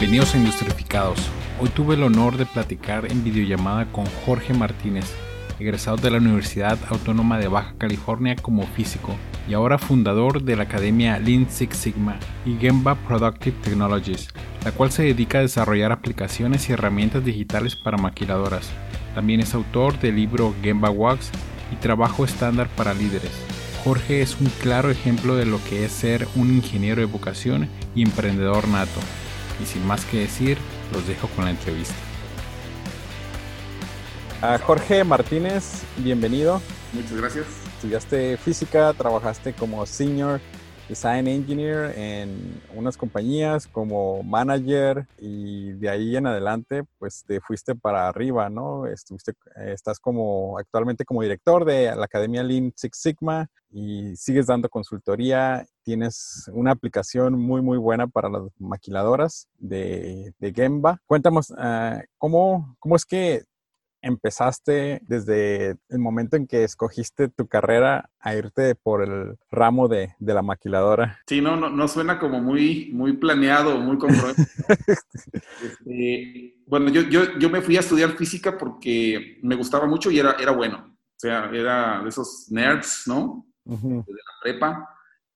Bienvenidos a Industrificados. Hoy tuve el honor de platicar en videollamada con Jorge Martínez, egresado de la Universidad Autónoma de Baja California como físico y ahora fundador de la Academia Lean Six Sigma y Gemba Productive Technologies, la cual se dedica a desarrollar aplicaciones y herramientas digitales para maquiladoras. También es autor del libro Gemba Wax y Trabajo estándar para líderes. Jorge es un claro ejemplo de lo que es ser un ingeniero de vocación y emprendedor nato. Y sin más que decir, los dejo con la entrevista. A Jorge Martínez, bienvenido. Muchas gracias. Estudiaste física, trabajaste como senior design engineer en unas compañías como manager y de ahí en adelante pues te fuiste para arriba, ¿no? Estuviste, estás como actualmente como director de la Academia Lean Six Sigma y sigues dando consultoría. Tienes una aplicación muy muy buena para las maquiladoras de, de Gemba. Cuéntanos, uh, ¿cómo, ¿cómo es que empezaste desde el momento en que escogiste tu carrera a irte por el ramo de, de la maquiladora? Sí, no, no, no, suena como muy, muy planeado, muy comprometido. este, bueno, yo, yo, yo, me fui a estudiar física porque me gustaba mucho y era, era bueno. O sea, era de esos nerds, ¿no? Uh -huh. Desde la prepa.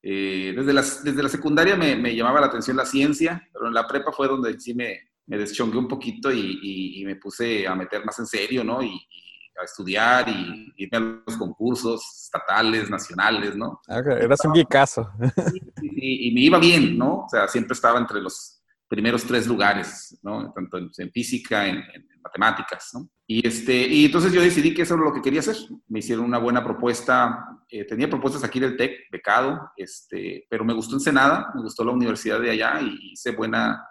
Eh, desde, las, desde la secundaria me, me llamaba la atención la ciencia, pero en la prepa fue donde sí me, me deschongué un poquito y, y, y, me puse a meter más en serio, ¿no? Y, y, a estudiar y irme a los concursos estatales, nacionales, ¿no? Okay, eras un geekazo. Y, me iba bien, ¿no? O sea, siempre estaba entre los primeros tres lugares, ¿no? Tanto en, en física, en, en, matemáticas, ¿no? Y, este, y entonces yo decidí que eso era lo que quería hacer. Me hicieron una buena propuesta. Eh, tenía propuestas aquí del TEC, becado, este, pero me gustó Ensenada, me gustó la universidad de allá y hice buena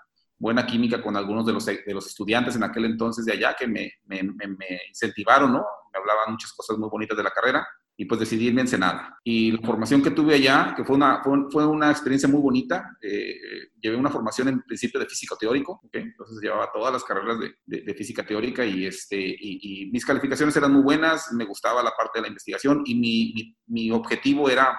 buena química con algunos de los, de los estudiantes en aquel entonces de allá que me, me, me, me, incentivaron, ¿no? Me hablaban muchas cosas muy bonitas de la carrera y pues decidí irme a Ensenada. Y la formación que tuve allá, que fue una, fue, una experiencia muy bonita, eh, llevé una formación en principio de físico teórico, ¿okay? entonces llevaba todas las carreras de, de, de física teórica y, este, y, y, mis calificaciones eran muy buenas, me gustaba la parte de la investigación y mi, mi, mi objetivo era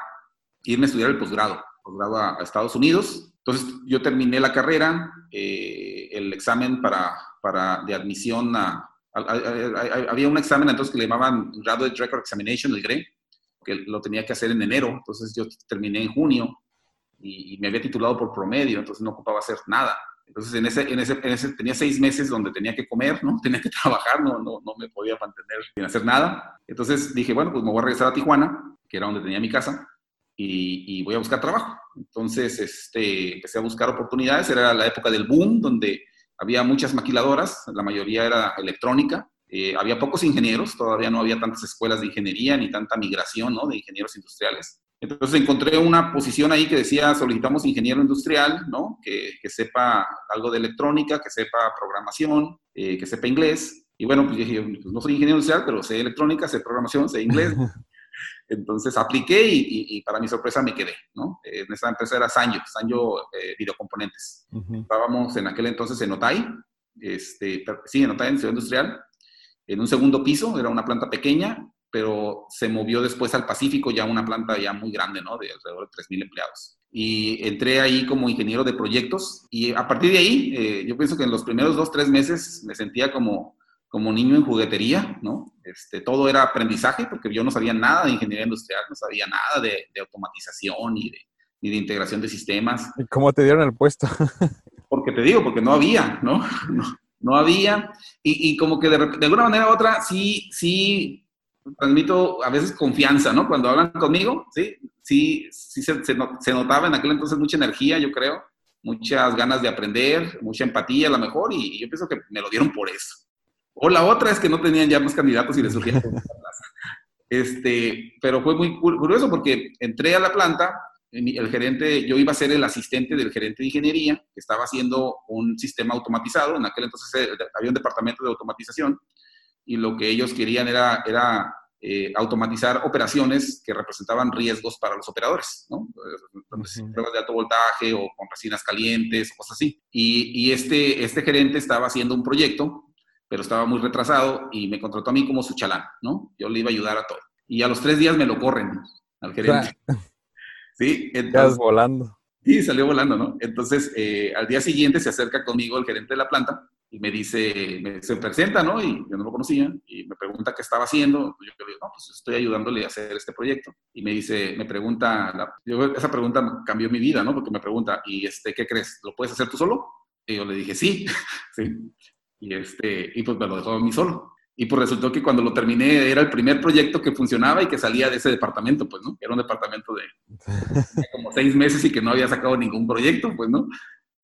irme a estudiar el posgrado, posgrado a, a Estados Unidos, entonces, yo terminé la carrera, eh, el examen para, para, de admisión a, a, a, Había un examen entonces que le llamaban Graduate Record Examination, el GRE, que lo tenía que hacer en enero, entonces yo terminé en junio y, y me había titulado por promedio, entonces no ocupaba hacer nada. Entonces, en ese, en ese, en ese, tenía seis meses donde tenía que comer, ¿no? Tenía que trabajar, no, no, no me podía mantener sin hacer nada. Entonces dije, bueno, pues me voy a regresar a Tijuana, que era donde tenía mi casa, y, y, voy a buscar trabajo. Entonces este, empecé a buscar oportunidades, era la época del boom, donde había muchas maquiladoras, la mayoría era electrónica, eh, había pocos ingenieros, todavía no había tantas escuelas de ingeniería ni tanta migración ¿no? de ingenieros industriales. Entonces encontré una posición ahí que decía, solicitamos ingeniero industrial, ¿no? que, que sepa algo de electrónica, que sepa programación, eh, que sepa inglés. Y bueno, pues dije, pues no soy ingeniero industrial, pero sé electrónica, sé programación, sé inglés. Entonces apliqué y, y, y, para mi sorpresa me quedé, ¿no? En esa empresa era Sanyo, Sanyo eh, Videocomponentes. Uh -huh. Estábamos en aquel entonces en Otay, este, sí, en Otay, en Ciudad Industrial, en un segundo piso, era una planta pequeña, pero se movió después al Pacífico, ya una planta ya muy grande, ¿no? De alrededor de 3.000 empleados. Y entré ahí como ingeniero de proyectos y a partir de ahí, eh, yo pienso que en los primeros dos, tres meses me sentía como como niño en juguetería, ¿no? Este, todo era aprendizaje porque yo no sabía nada de ingeniería industrial, no sabía nada de, de automatización ni de, ni de integración de sistemas. ¿Y cómo te dieron el puesto? porque te digo, porque no había, ¿no? No, no había. Y, y, como que de, de, alguna manera u otra sí, sí transmito a veces confianza, ¿no? Cuando hablan conmigo, sí, sí, sí se, se, se notaba en aquel entonces mucha energía, yo creo, muchas ganas de aprender, mucha empatía a lo mejor, y, y yo pienso que me lo dieron por eso. O la otra es que no tenían ya más candidatos y les surgían Este, pero fue muy curioso porque entré a la planta, el gerente, yo iba a ser el asistente del gerente de ingeniería, que estaba haciendo un sistema automatizado, en aquel entonces eh, había un departamento de automatización, y lo que ellos querían era, era eh, automatizar operaciones que representaban riesgos para los operadores, ¿no? Entonces, pruebas de alto voltaje o con resinas calientes o cosas así. Y, y este, este gerente estaba haciendo un proyecto pero estaba muy retrasado y me contrató a mí como su chalán, ¿no? Yo le iba a ayudar a todo. Y a los tres días me lo corren al gerente. ¿Sí? Entonces, volando. Sí, salió volando, ¿no? Entonces, eh, al día siguiente se acerca conmigo el gerente de la planta y me dice, me, se presenta, ¿no? Y yo no lo conocía y me pregunta qué estaba haciendo. Yo le digo, no, pues estoy ayudándole a hacer este proyecto. Y me dice, me pregunta, yo, esa pregunta cambió mi vida, ¿no? Porque me pregunta, ¿y este, qué crees? ¿Lo puedes hacer tú solo? Y yo le dije, sí, sí. Y, este, y pues me lo dejó a mí solo. Y pues resultó que cuando lo terminé era el primer proyecto que funcionaba y que salía de ese departamento, pues, ¿no? Era un departamento de, como seis meses y que no había sacado ningún proyecto, pues, ¿no?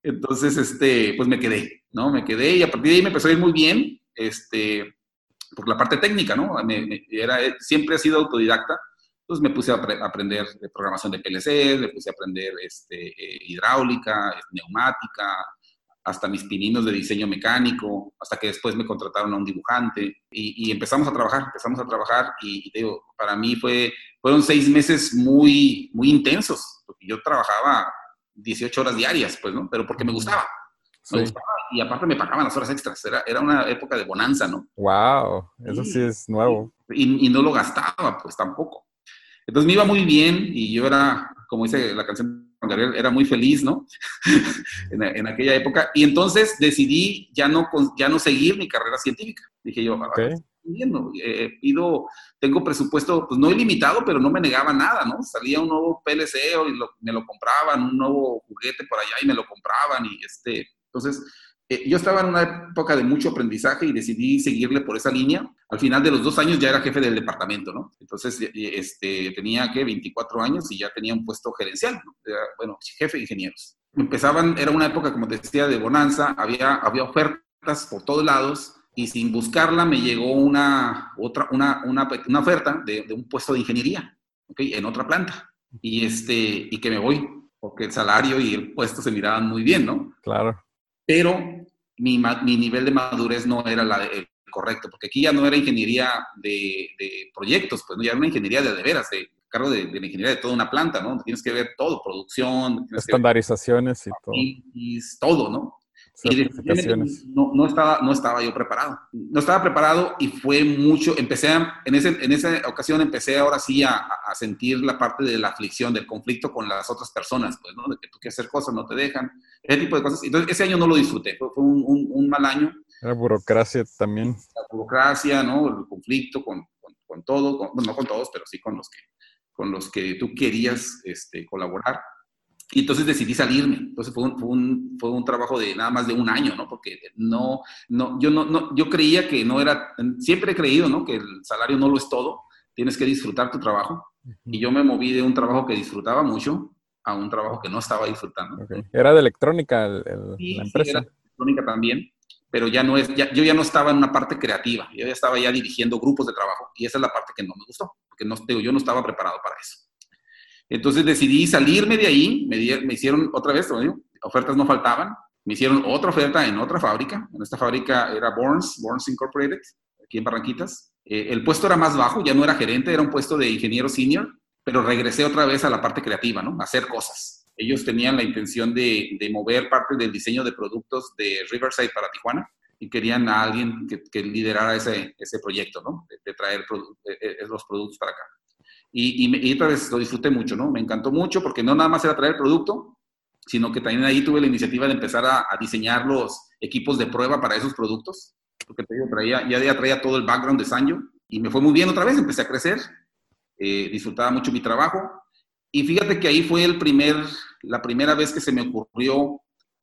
Entonces, este, pues me quedé, ¿no? Me quedé y a partir de ahí me empezó a ir muy bien, este, por la parte técnica, ¿no? era, siempre he sido autodidacta, entonces me puse a aprender de programación de PLC, me puse a aprender este, eh, hidráulica, neumática, hasta mis pininos de diseño mecánico, hasta que después me contrataron a un dibujante y, empezamos a trabajar, empezamos a trabajar y, digo, para mí fue, fueron seis meses muy, muy intensos, porque yo trabajaba 18 horas diarias, pues, ¿no? Pero porque me gustaba. Me gustaba y aparte me pagaban las horas extras, era, era una época de bonanza, ¿no? wow, eso sí, es nuevo. Y, y no lo gastaba, pues tampoco. Entonces me iba muy bien y yo era, como dice la canción Gabriel era muy feliz, ¿no? en, aquella época. Y entonces decidí ya no, ya no seguir mi carrera científica. Dije yo, okay. eh, pido, tengo presupuesto, pues no ilimitado, pero no me negaba nada, ¿no? Salía un nuevo PLC y me lo compraban, un nuevo juguete por allá y me lo compraban. Y este, entonces eh, yo estaba en una época de mucho aprendizaje y decidí seguirle por esa línea. Al final de los dos años ya era jefe del departamento, ¿no? Entonces, eh, este, tenía que 24 años y ya tenía un puesto gerencial, ¿no? bueno, jefe de ingenieros. Empezaban, era una época, como te decía, de bonanza, había, había ofertas por todos lados y sin buscarla me llegó una, otra, una, una, una oferta de, de, un puesto de ingeniería, ¿ok? En otra planta. Y, este, y que me voy, porque el salario y el puesto se miraban muy bien, ¿no? Claro pero mi, mi nivel de madurez no era la de, correcto, porque aquí ya no era ingeniería de, proyectos, pues ¿no? ya era una ingeniería de, de veras, de cargo de, la ingeniería de toda una planta, ¿no? Tienes que ver todo, producción. Estandarizaciones y todo. Y, todo, ¿no? Y no, no, estaba, no estaba yo preparado. No estaba preparado y fue mucho, empecé en, ese, en esa ocasión empecé ahora sí a, a, sentir la parte de la aflicción, del conflicto con las otras personas, pues, ¿no? De que tú quieres hacer cosas, no te dejan, ese tipo de cosas. Entonces, ese año no lo disfruté, fue, un, un, mal año. La burocracia también. La burocracia, ¿no? El conflicto con, con, con todo, con, no con todos, pero sí con los que, con los que tú querías este, colaborar. Y entonces decidí salirme. Entonces fue un, fue un, fue un, trabajo de nada más de un año, ¿no? Porque no, no, yo, no, no, yo creía que no era, siempre he creído, ¿no? Que el salario no lo es todo, tienes que disfrutar tu trabajo. Y yo me moví de un trabajo que disfrutaba mucho a un trabajo que no estaba disfrutando. Era de electrónica la empresa. Sí, era de electrónica también, pero ya no es, ya, yo ya no estaba en una parte creativa, yo ya estaba ya dirigiendo grupos de trabajo y esa es la parte que no me gustó, porque no, yo no estaba preparado para eso. Entonces decidí salirme de ahí, me, me hicieron otra vez, ofertas no faltaban, me hicieron otra oferta en otra fábrica, en esta fábrica era Borns, Borns Incorporated, aquí en Barranquitas. Eh, el puesto era más bajo, ya no era gerente, era un puesto de ingeniero senior, pero regresé otra vez a la parte creativa, ¿no? A hacer cosas. Ellos tenían la intención de, de mover parte del diseño de productos de Riverside para Tijuana y querían a alguien que, que liderara ese, ese proyecto, ¿no? De, traer eh, eh, los productos para acá. Y, y, vez lo disfruté mucho, ¿no? Me encantó mucho porque no nada más era traer el producto, sino que también ahí tuve la iniciativa de empezar a, diseñar los equipos de prueba para esos productos, porque traía, ya, traía todo el background de Sanyo y me fue muy bien otra vez, empecé a crecer, eh, disfrutaba mucho mi trabajo y fíjate que ahí fue el primer, la primera vez que se me ocurrió,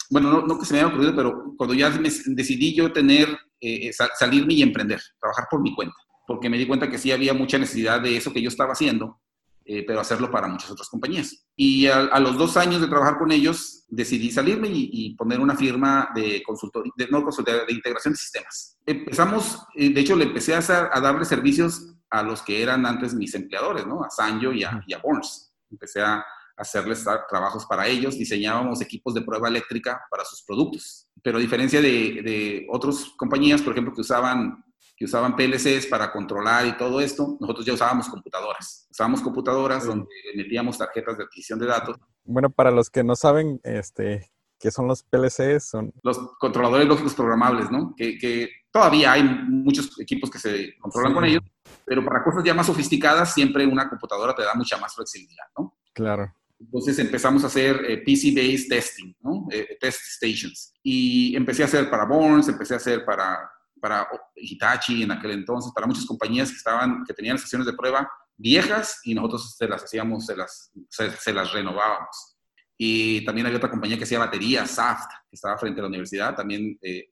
bueno, no, no que se me haya ocurrido, pero cuando ya decidí yo tener, eh, salirme y emprender, trabajar por mi cuenta porque me di cuenta que sí había mucha necesidad de eso que yo estaba haciendo, eh, pero hacerlo para muchas otras compañías. Y a, los dos años de trabajar con ellos, decidí salirme y, poner una firma de consultoría, de, no consultoría, de integración de sistemas. Empezamos, eh, de hecho, le empecé a, hacer, a darle servicios a los que eran antes mis empleadores, ¿no? A Sanjo y a, y a Borns. Empecé a hacerles trabajos para ellos, diseñábamos equipos de prueba eléctrica para sus productos. Pero a diferencia de, de otras compañías, por ejemplo, que usaban que usaban PLCs para controlar y todo esto, nosotros ya usábamos computadoras. Usábamos computadoras donde metíamos tarjetas de adquisición de datos. Bueno, para los que no saben, este, ¿qué son los PLCs? Son... Los controladores lógicos programables, ¿no? Que, todavía hay muchos equipos que se controlan con ellos, pero para cosas ya más sofisticadas siempre una computadora te da mucha más flexibilidad, ¿no? Claro. Entonces empezamos a hacer eh, PC-based testing, ¿no? Eh, test stations. Y empecé a hacer para Burns, empecé a hacer para, para Hitachi en aquel entonces, para muchas compañías que, estaban, que tenían estaciones de prueba viejas y nosotros se las hacíamos, se las, se, las renovábamos. Y también había otra compañía que hacía baterías, Saft, que estaba frente a la universidad, también eh,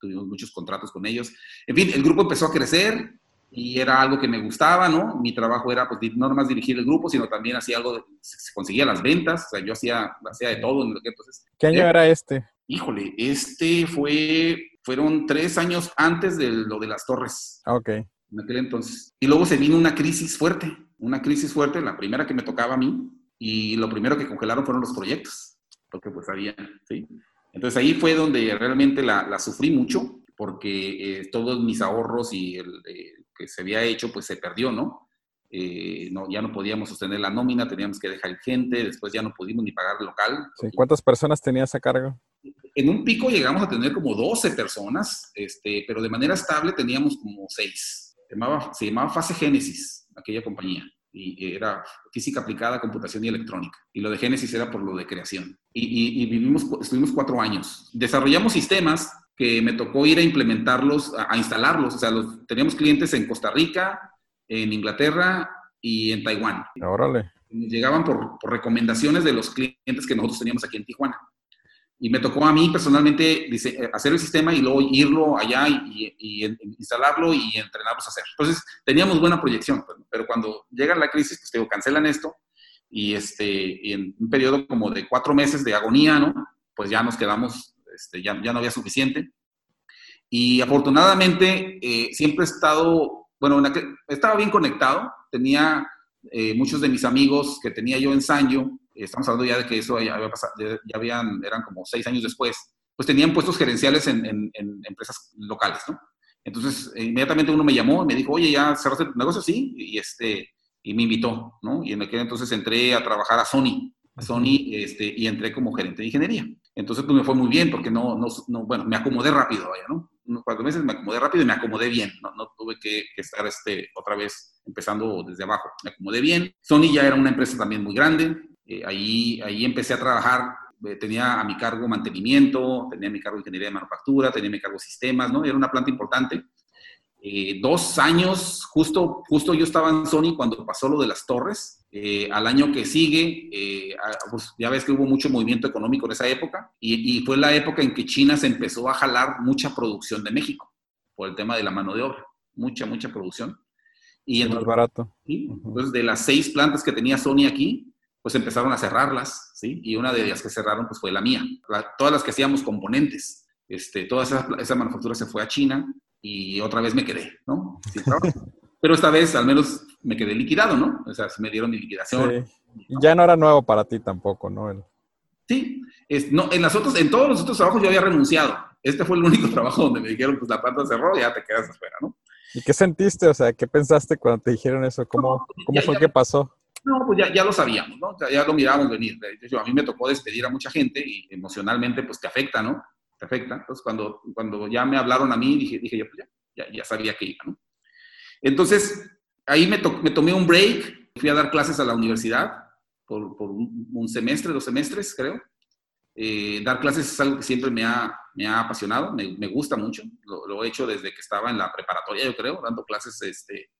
tuvimos muchos contratos con ellos. En fin, el grupo empezó a crecer, y era algo que me gustaba, ¿no? Mi trabajo era, pues, no nomás dirigir el grupo, sino también hacía algo, de, se conseguía las ventas, o sea, yo hacía, hacía de todo. Entonces, ¿Qué año era este? Híjole, este fue, fueron tres años antes de lo de las torres. Ah, ok. En aquel entonces. Y luego se vino una crisis fuerte, una crisis fuerte, la primera que me tocaba a mí, y lo primero que congelaron fueron los proyectos, porque pues había, ¿sí? Entonces ahí fue donde realmente la, la sufrí mucho, porque eh, todos mis ahorros y el, eh, que se había hecho, pues se perdió, ¿no? Eh, no, ya no podíamos sostener la nómina, teníamos que dejar gente, después ya no pudimos ni pagar el local. ¿Cuántas personas tenías a cargo? En un pico llegamos a tener como 12 personas, este, pero de manera estable teníamos como 6. Se llamaba, se llamaba Fase Génesis, aquella compañía, y era física aplicada, computación y electrónica. Y lo de Génesis era por lo de creación. Y, y vivimos, estuvimos cuatro años. Desarrollamos sistemas que me tocó ir a implementarlos, a, instalarlos. O sea, los, teníamos clientes en Costa Rica, en Inglaterra y en Taiwán. Órale. Llegaban por, recomendaciones de los clientes que nosotros teníamos aquí en Tijuana. Y me tocó a mí personalmente dice, hacer el sistema y luego irlo allá y, instalarlo y entrenarlos a hacer. Entonces, teníamos buena proyección, pues, pero cuando llega la crisis, pues digo, cancelan esto y, este, en un periodo como de cuatro meses de agonía, ¿no? Pues ya nos quedamos este, ya, no había suficiente. Y afortunadamente eh, siempre he estado, bueno, estaba bien conectado, tenía eh, muchos de mis amigos que tenía yo en Sanyo, estamos hablando ya de que eso ya había pasado, ya habían, eran como seis años después, pues tenían puestos gerenciales en, empresas locales, ¿no? Entonces, inmediatamente uno me llamó y me dijo, oye, ¿ya cerraste tu negocio? Sí, y, este, y me invitó, ¿no? Y en aquel entonces entré a trabajar a Sony, a Sony, este, y entré como gerente de ingeniería. Entonces, pues me fue muy bien porque no, no, bueno, me acomodé rápido, vaya, ¿no? Unos cuatro meses me acomodé rápido y me acomodé bien, no, no tuve que, estar este, otra vez empezando desde abajo, me acomodé bien. Sony ya era una empresa también muy grande, eh, ahí, ahí empecé a trabajar, eh, tenía a mi cargo mantenimiento, tenía a mi cargo ingeniería de manufactura, tenía a mi cargo sistemas, ¿no? Era una planta importante. Eh, dos años, justo, justo yo estaba en Sony cuando pasó lo de las torres, eh, al año que sigue, eh, pues ya ves que hubo mucho movimiento económico en esa época y, fue la época en que China se empezó a jalar mucha producción de México por el tema de la mano de obra, mucha, mucha producción. Y entonces, más barato. Entonces, de las seis plantas que tenía Sony aquí, pues empezaron a cerrarlas, ¿sí? Y una de ellas que cerraron, pues fue la mía. todas las que hacíamos componentes, este, toda esa, esa, manufactura se fue a China y otra vez me quedé, ¿no? Pero esta vez al menos me quedé liquidado, ¿no? O sea, me dieron mi liquidación. Ya no era nuevo para ti tampoco, ¿no? Sí, es, no, en, las otros, en todos los otros trabajos yo había renunciado. Este fue el único trabajo donde me dijeron, pues la planta cerró ya te quedas afuera, ¿no? ¿Y qué sentiste? O sea, ¿qué pensaste cuando te dijeron eso? ¿Cómo, cómo fue que pasó? No, pues ya, ya lo sabíamos, ¿no? Ya, lo mirábamos venir. Hecho, a mí me tocó despedir a mucha gente y emocionalmente, pues te afecta, ¿no? Te afecta. Entonces, cuando, cuando ya me hablaron a mí, dije, dije yo, pues ya, ya, ya sabía que iba, ¿no? Entonces, ahí me, me, tomé un break, fui a dar clases a la universidad por, un, semestre, dos semestres, creo. Eh, dar clases es algo que siempre me ha, me ha apasionado, me, me gusta mucho. Lo, he hecho desde que estaba en la preparatoria, yo creo, dando clases este,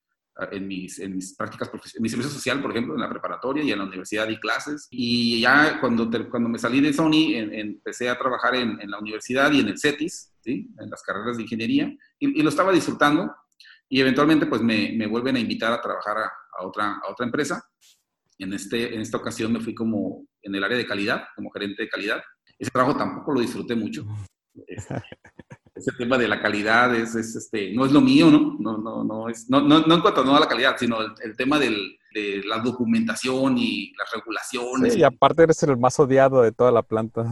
en, mis, en mis prácticas, en mi servicio social, por ejemplo, en la preparatoria y en la universidad di clases. Y ya cuando, cuando me salí de Sony, empecé a trabajar en, en, la universidad y en el CETIS, ¿sí? en las carreras de ingeniería, y, y lo estaba disfrutando y eventualmente pues me, me vuelven a invitar a trabajar a, otra, a otra empresa. En, este, en esta ocasión me fui como en el área de calidad, como gerente de calidad. Ese trabajo tampoco lo disfruté mucho. ese tema de la calidad es, es, este, no es lo mío, ¿no? No, no, no, es, no, no, no en cuanto no a la calidad, sino el, tema del, de la documentación y las regulaciones. Sí, y aparte eres el más odiado de toda la planta.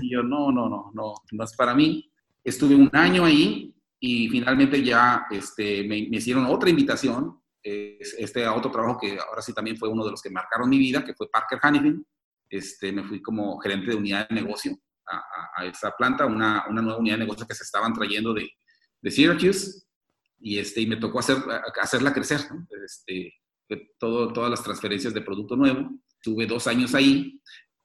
Y yo, no, no, no, no, no es para mí. Estuve un año ahí y finalmente ya este, me, hicieron otra invitación, este, a otro trabajo que ahora sí también fue uno de los que marcaron mi vida, que fue Parker Hannifin. Este, me fui como gerente de unidad de negocio a, esa planta, una, una, nueva unidad de negocio que se estaban trayendo de, Syracuse y, este, y me tocó hacer, hacerla crecer, este, todo, todas las transferencias de producto nuevo. Tuve dos años ahí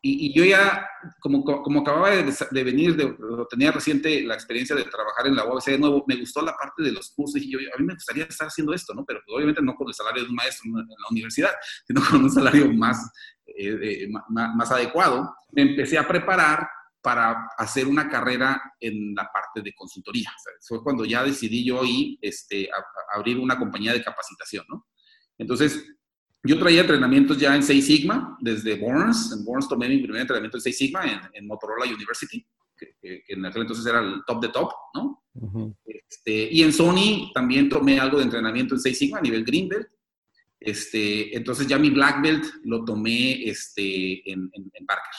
y, yo ya, como, como acababa de, venir, de, tenía reciente la experiencia de trabajar en la UABC de nuevo, me gustó la parte de los cursos y yo, a mí me gustaría estar haciendo esto, ¿no? Pero obviamente no con el salario de un maestro en la universidad, sino con un salario más, eh, más, más adecuado. Me empecé a preparar para hacer una carrera en la parte de consultoría. fue cuando ya decidí yo este, abrir una compañía de capacitación, ¿no? Entonces, yo traía entrenamientos ya en Six Sigma, desde Burns. En Burns tomé mi primer entrenamiento en Six Sigma en, Motorola University, que, en aquel entonces era el top de top, ¿no? este, y en Sony también tomé algo de entrenamiento en Six Sigma a nivel Green Belt. Este, entonces ya mi Black Belt lo tomé este, en, en, Parker.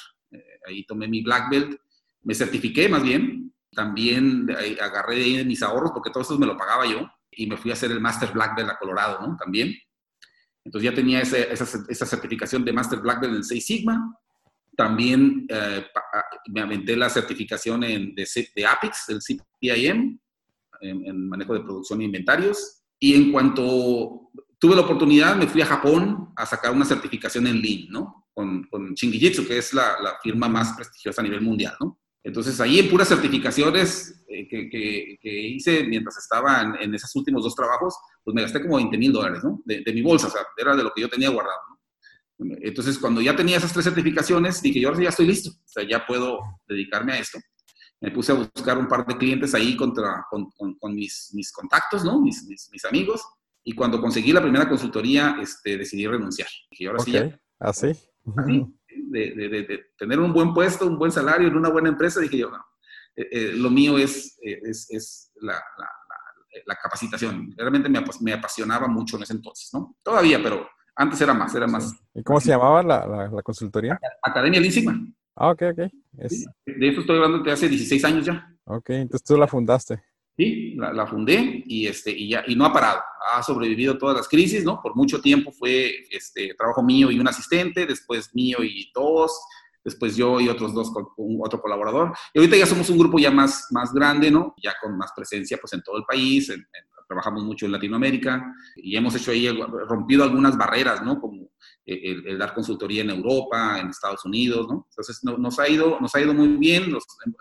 Ahí tomé mi Black Belt, me certifiqué más bien. También agarré de ahí mis ahorros porque todo esto me lo pagaba yo y me fui a hacer el Master Black Belt a Colorado, ¿no? También. Entonces ya tenía esa, esa, certificación de Master Black Belt en 6 Sigma. También eh, me aventé la certificación en, de, de APIX, del CPIM, en, manejo de producción e inventarios. Y en cuanto tuve la oportunidad, me fui a Japón a sacar una certificación en Lean, ¿no? Con, con que es la, firma más prestigiosa a nivel mundial, ¿no? Entonces ahí en puras certificaciones eh, que, hice mientras estaba en, esos últimos dos trabajos, pues me gasté como 20 mil dólares, ¿no? De, mi bolsa, o era de lo que yo tenía guardado. Entonces cuando ya tenía esas tres certificaciones, dije, yo ya estoy listo, o sea, ya puedo dedicarme a esto. Me puse a buscar un par de clientes ahí contra, con, mis, mis, contactos, ¿no? Mis, mis, amigos. Y cuando conseguí la primera consultoría, este, decidí renunciar. Dije, ahora. ¿Así? ¿Ah, Así de, de, tener un buen puesto, un buen salario en una buena empresa, dije yo, no, eh, eh, lo mío es, es, es la, la, la, capacitación. Realmente me, me, apasionaba mucho en ese entonces, ¿no? Todavía, pero antes era más, era más. ¿Y cómo se llamaba la, la, consultoría? Academia Linsigma. Ah, ok, ok. de eso estoy hablando de hace 16 años ya. Ok, entonces tú la fundaste. Sí, la, la, fundé y, este, y, ya, y no ha parado. Ha sobrevivido todas las crisis, ¿no? Por mucho tiempo fue este, trabajo mío y un asistente, después mío y dos, después yo y otros dos con otro colaborador. Y ahorita ya somos un grupo ya más, más grande, ¿no? Ya con más presencia pues en todo el país, trabajamos mucho en Latinoamérica y hemos hecho ahí, rompido algunas barreras, ¿no? Como el, dar consultoría en Europa, en Estados Unidos, ¿no? Entonces nos, ha ido, nos ha ido muy bien,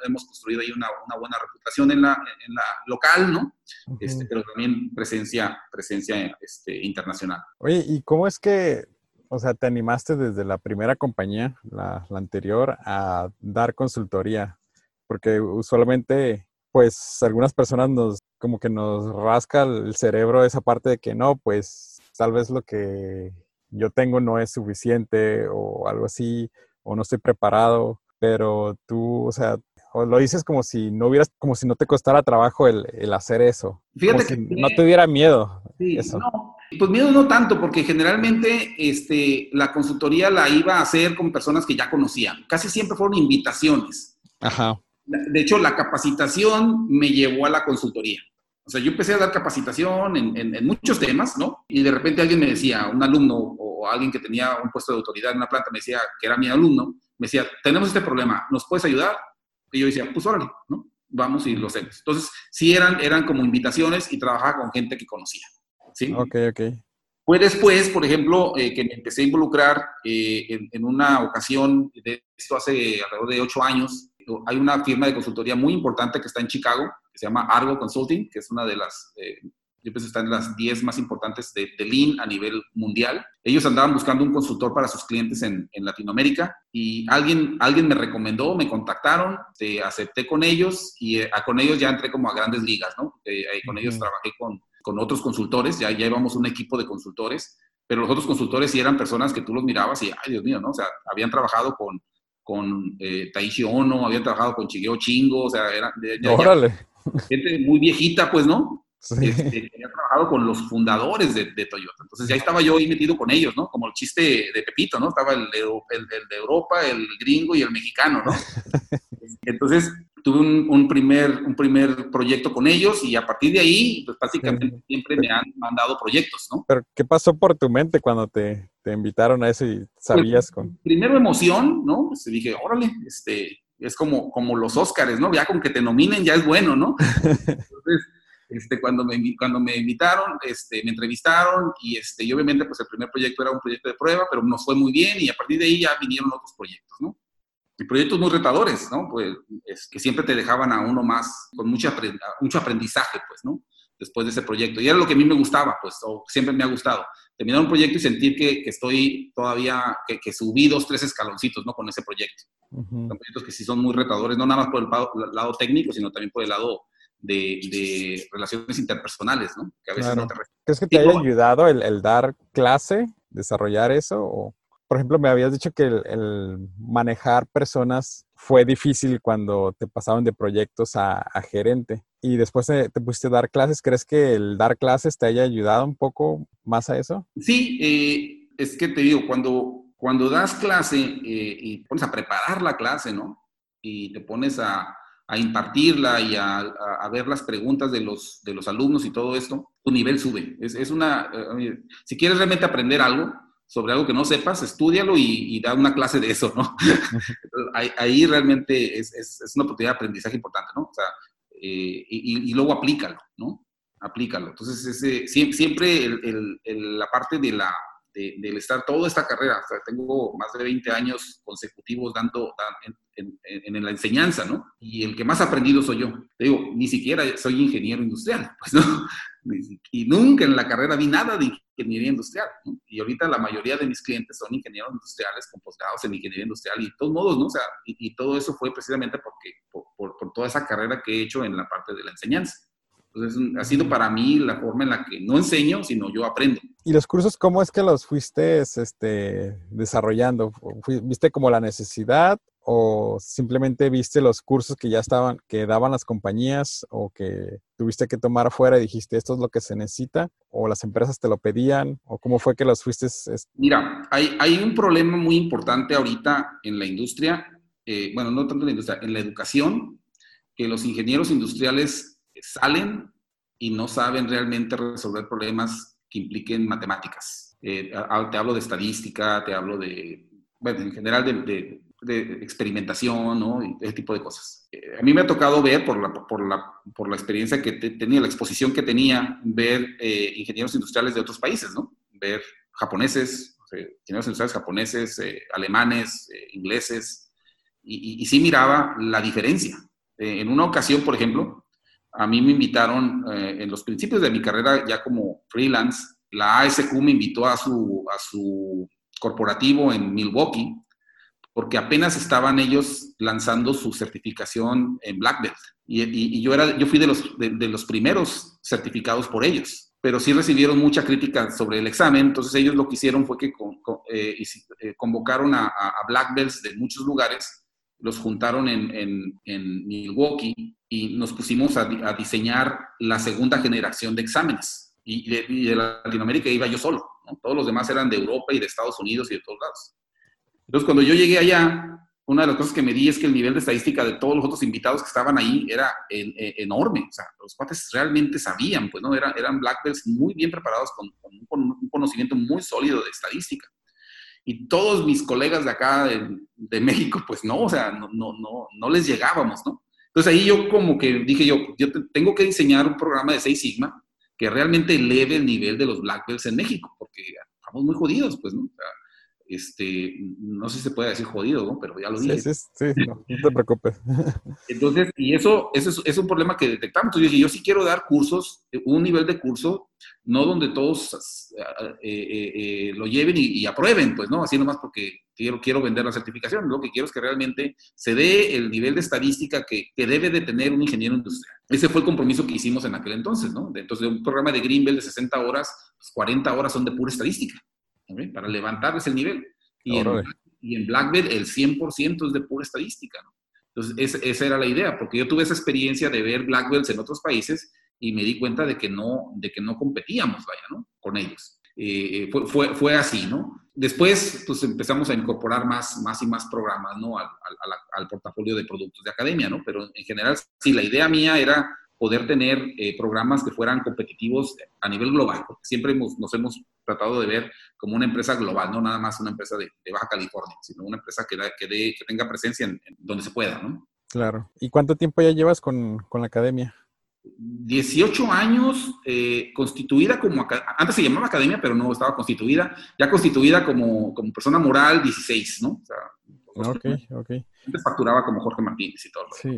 hemos construido ahí una, una, buena reputación en la, en la local, ¿no? este, pero también presencia, presencia este, internacional. Oye, ¿y cómo es que, o sea, te animaste desde la primera compañía, la, la anterior, a dar consultoría? Porque usualmente, pues, algunas personas nos, como que nos rasca el cerebro esa parte de que no, pues, tal vez lo que yo tengo no es suficiente o algo así, o no estoy preparado, pero tú, o sea, lo dices como si no hubieras, como si no te costara trabajo el, el hacer eso. Fíjate que no te diera miedo. Sí, eso. No, pues miedo no tanto, porque generalmente este, la consultoría la iba a hacer con personas que ya conocían. Casi siempre fueron invitaciones. Ajá. De hecho, la capacitación me llevó a la consultoría. O sea, yo empecé a dar capacitación en, en, muchos temas, ¿no? Y de repente alguien me decía, un alumno o alguien que tenía un puesto de autoridad en una planta me decía, que era mi alumno, me decía, tenemos este problema, ¿nos puedes ayudar? Y yo decía, pues órale, ¿no? Vamos y lo hacemos. Entonces, sí eran, eran como invitaciones y trabajaba con gente que conocía, ¿sí? Ok, ok. Fue después, por ejemplo, eh, que me empecé a involucrar eh, en, en, una ocasión, de esto hace alrededor de ocho años, hay una firma de consultoría muy importante que está en Chicago, que se llama Argo Consulting, que es una de las, eh, yo pienso está en las 10 más importantes de, de, Lean a nivel mundial. Ellos andaban buscando un consultor para sus clientes en, en Latinoamérica y alguien, alguien me recomendó, me contactaron, te acepté con ellos y eh, con ellos ya entré como a grandes ligas, ¿no? Eh, con ellos trabajé con, con otros consultores, ya, ya íbamos un equipo de consultores, pero los otros consultores sí eran personas que tú los mirabas y, ay Dios mío, ¿no? O sea, habían trabajado con con eh, Taishi Ono, había trabajado con Chigeo Chingo, o sea, era gente muy viejita, pues, ¿no? Sí. Este, había trabajado con los fundadores de, Toyota. Entonces ya estaba yo ahí metido con ellos, ¿no? Como el chiste de Pepito, ¿no? Estaba el, el, de Europa, el gringo y el mexicano, ¿no? Entonces tuve un, primer, un primer proyecto con ellos y a partir de ahí, pues prácticamente siempre me han mandado proyectos, ¿no? Pero ¿qué pasó por tu mente cuando te, te invitaron a eso y sabías pues, con...? Primero emoción, ¿no? Pues dije, órale, este, es como, como los Óscares, ¿no? Ya con que te nominen ya es bueno, ¿no? Entonces, este, cuando, me, cuando me invitaron, este, me entrevistaron y, este, y obviamente pues el primer proyecto era un proyecto de prueba, pero nos fue muy bien y a partir de ahí ya vinieron otros proyectos, ¿no? Y proyectos muy retadores, ¿no? Pues es que siempre te dejaban a uno más, con mucha, mucho aprendizaje, pues, ¿no? Después de ese proyecto. Y era lo que a mí me gustaba, pues, o siempre me ha gustado. Terminar un proyecto y sentir que, que estoy todavía, que, que, subí dos, tres escaloncitos, ¿no? Con ese proyecto. Son proyectos que sí son muy retadores, no nada más por el lado técnico, sino también por el lado de, de relaciones interpersonales, ¿no? Que a veces no te ¿Crees que te haya ayudado el, el, dar clase, desarrollar eso? O, por ejemplo, me habías dicho que el, el, manejar personas fue difícil cuando te pasaron de proyectos a, a gerente y después te, te, pusiste a dar clases. ¿Crees que el dar clases te haya ayudado un poco más a eso? Sí, eh, es que te digo, cuando, cuando das clase eh, y pones a preparar la clase, ¿no? Y te pones a, a impartirla y a, a, ver las preguntas de los, de los alumnos y todo esto, tu nivel sube. Es, es una, eh, si quieres realmente aprender algo sobre algo que no sepas, estudialo y, y da una clase de eso, ¿no? ahí, ahí, realmente es, es, es, una oportunidad de aprendizaje importante, ¿no? O sea, eh, y, y, luego aplícalo, ¿no? Aplícalo. Entonces, ese, siempre el, el, la parte de la, de, del estar toda esta carrera, tengo más de 20 años consecutivos dando, en, la enseñanza, ¿no? Y el que más aprendido soy yo. Digo, ni siquiera soy ingeniero industrial, pues, ¿no? Y nunca en la carrera vi nada de ingeniería industrial, ¿no? Y ahorita la mayoría de mis clientes son ingenieros industriales con posgrados en ingeniería industrial y de todos modos, ¿no? O sea, y, todo eso fue precisamente porque, por, por, por toda esa carrera que he hecho en la parte de la enseñanza. Entonces, ha sido para mí la forma en la que no enseño, sino yo aprendo. ¿Y los cursos cómo es que los fuiste este, desarrollando? ¿Viste como la necesidad o simplemente viste los cursos que ya estaban, que daban las compañías o que tuviste que tomar afuera y dijiste esto es lo que se necesita o las empresas te lo pedían o cómo fue que los fuiste? Mira, hay, hay un problema muy importante ahorita en la industria, eh, bueno, no tanto en la industria, en la educación, que los ingenieros industriales salen y no saben realmente resolver problemas que impliquen matemáticas. Eh, te hablo de estadística, te hablo de, bueno, en general de, de, de experimentación, ¿no? Y ese tipo de cosas. Eh, a mí me ha tocado ver, por la, por la, por la experiencia que te, tenía, la exposición que tenía, ver eh, ingenieros industriales de otros países, ¿no? Ver japoneses, ingenieros industriales japoneses, eh, alemanes, eh, ingleses, y, y, y, sí miraba la diferencia. en una ocasión, por ejemplo, a mí me invitaron eh, en los principios de mi carrera ya como freelance, la ASQ me invitó a su, a su corporativo en Milwaukee, porque apenas estaban ellos lanzando su certificación en Black Belt. Y, yo, era, yo fui de los, de, los primeros certificados por ellos, pero sí recibieron mucha crítica sobre el examen, entonces ellos lo que hicieron fue que eh, eh, convocaron a, a, de muchos lugares los juntaron en, Milwaukee y nos pusimos a, diseñar la segunda generación de exámenes. Y de, y Latinoamérica iba yo solo, todos los demás eran de Europa y de Estados Unidos y de todos lados. Entonces, cuando yo llegué allá, una de las cosas que me di es que el nivel de estadística de todos los otros invitados que estaban ahí era en, enorme. O sea, los cuates realmente sabían, pues, ¿no? Era, eran black belts muy bien preparados con un conocimiento muy sólido de estadística. Y todos mis colegas de acá, de, de México, pues no, o sea, no, no, no, no les llegábamos, ¿no? Entonces ahí yo como que dije yo, yo tengo que diseñar un programa de Seis Sigma que realmente eleve el nivel de los black belts en México, porque estamos muy jodidos, pues, ¿no? O sea, este, no sé si se puede decir jodido, ¿no? Pero ya lo dije. Sí, sí, sí no, no, te preocupes. Entonces, y eso, eso es, es, un problema que detectamos. Entonces, yo dije, yo sí quiero dar cursos, un nivel de curso, no donde todos eh, eh, eh, lo lleven y, y, aprueben, pues, ¿no? Así nomás porque quiero, quiero vender la certificación. Lo que quiero es que realmente se dé el nivel de estadística que, que debe de tener un ingeniero industrial. Ese fue el compromiso que hicimos en aquel entonces, ¿no? Entonces, de un programa de Greenbelt de 60 horas, pues 40 horas son de pura estadística. para levantarles el nivel. Y en, y en, Blackbird el 100% es de pura estadística. ¿no? Entonces, esa, esa, era la idea, porque yo tuve esa experiencia de ver Blackbirds en otros países y me di cuenta de que no, de que no competíamos, vaya, ¿no? Con ellos. Eh, fue, fue, fue, así, ¿no? Después, pues empezamos a incorporar más, más y más programas, ¿no? Al, al, al portafolio de productos de academia, ¿no? Pero en general, sí, la idea mía era poder tener eh, programas que fueran competitivos a nivel global, porque siempre hemos, nos hemos tratado de ver como una empresa global, no nada más una empresa de, de Baja California, sino una empresa que, da, que, de, que tenga presencia en, en, donde se pueda, ¿no? Claro. ¿Y cuánto tiempo ya llevas con, con la academia? 18 años eh, constituida como, antes se llamaba academia, pero no estaba constituida, ya constituida como, como persona moral 16, ¿no? O sea, ok, ok. Antes facturaba como Jorge Martínez y todo. Sí.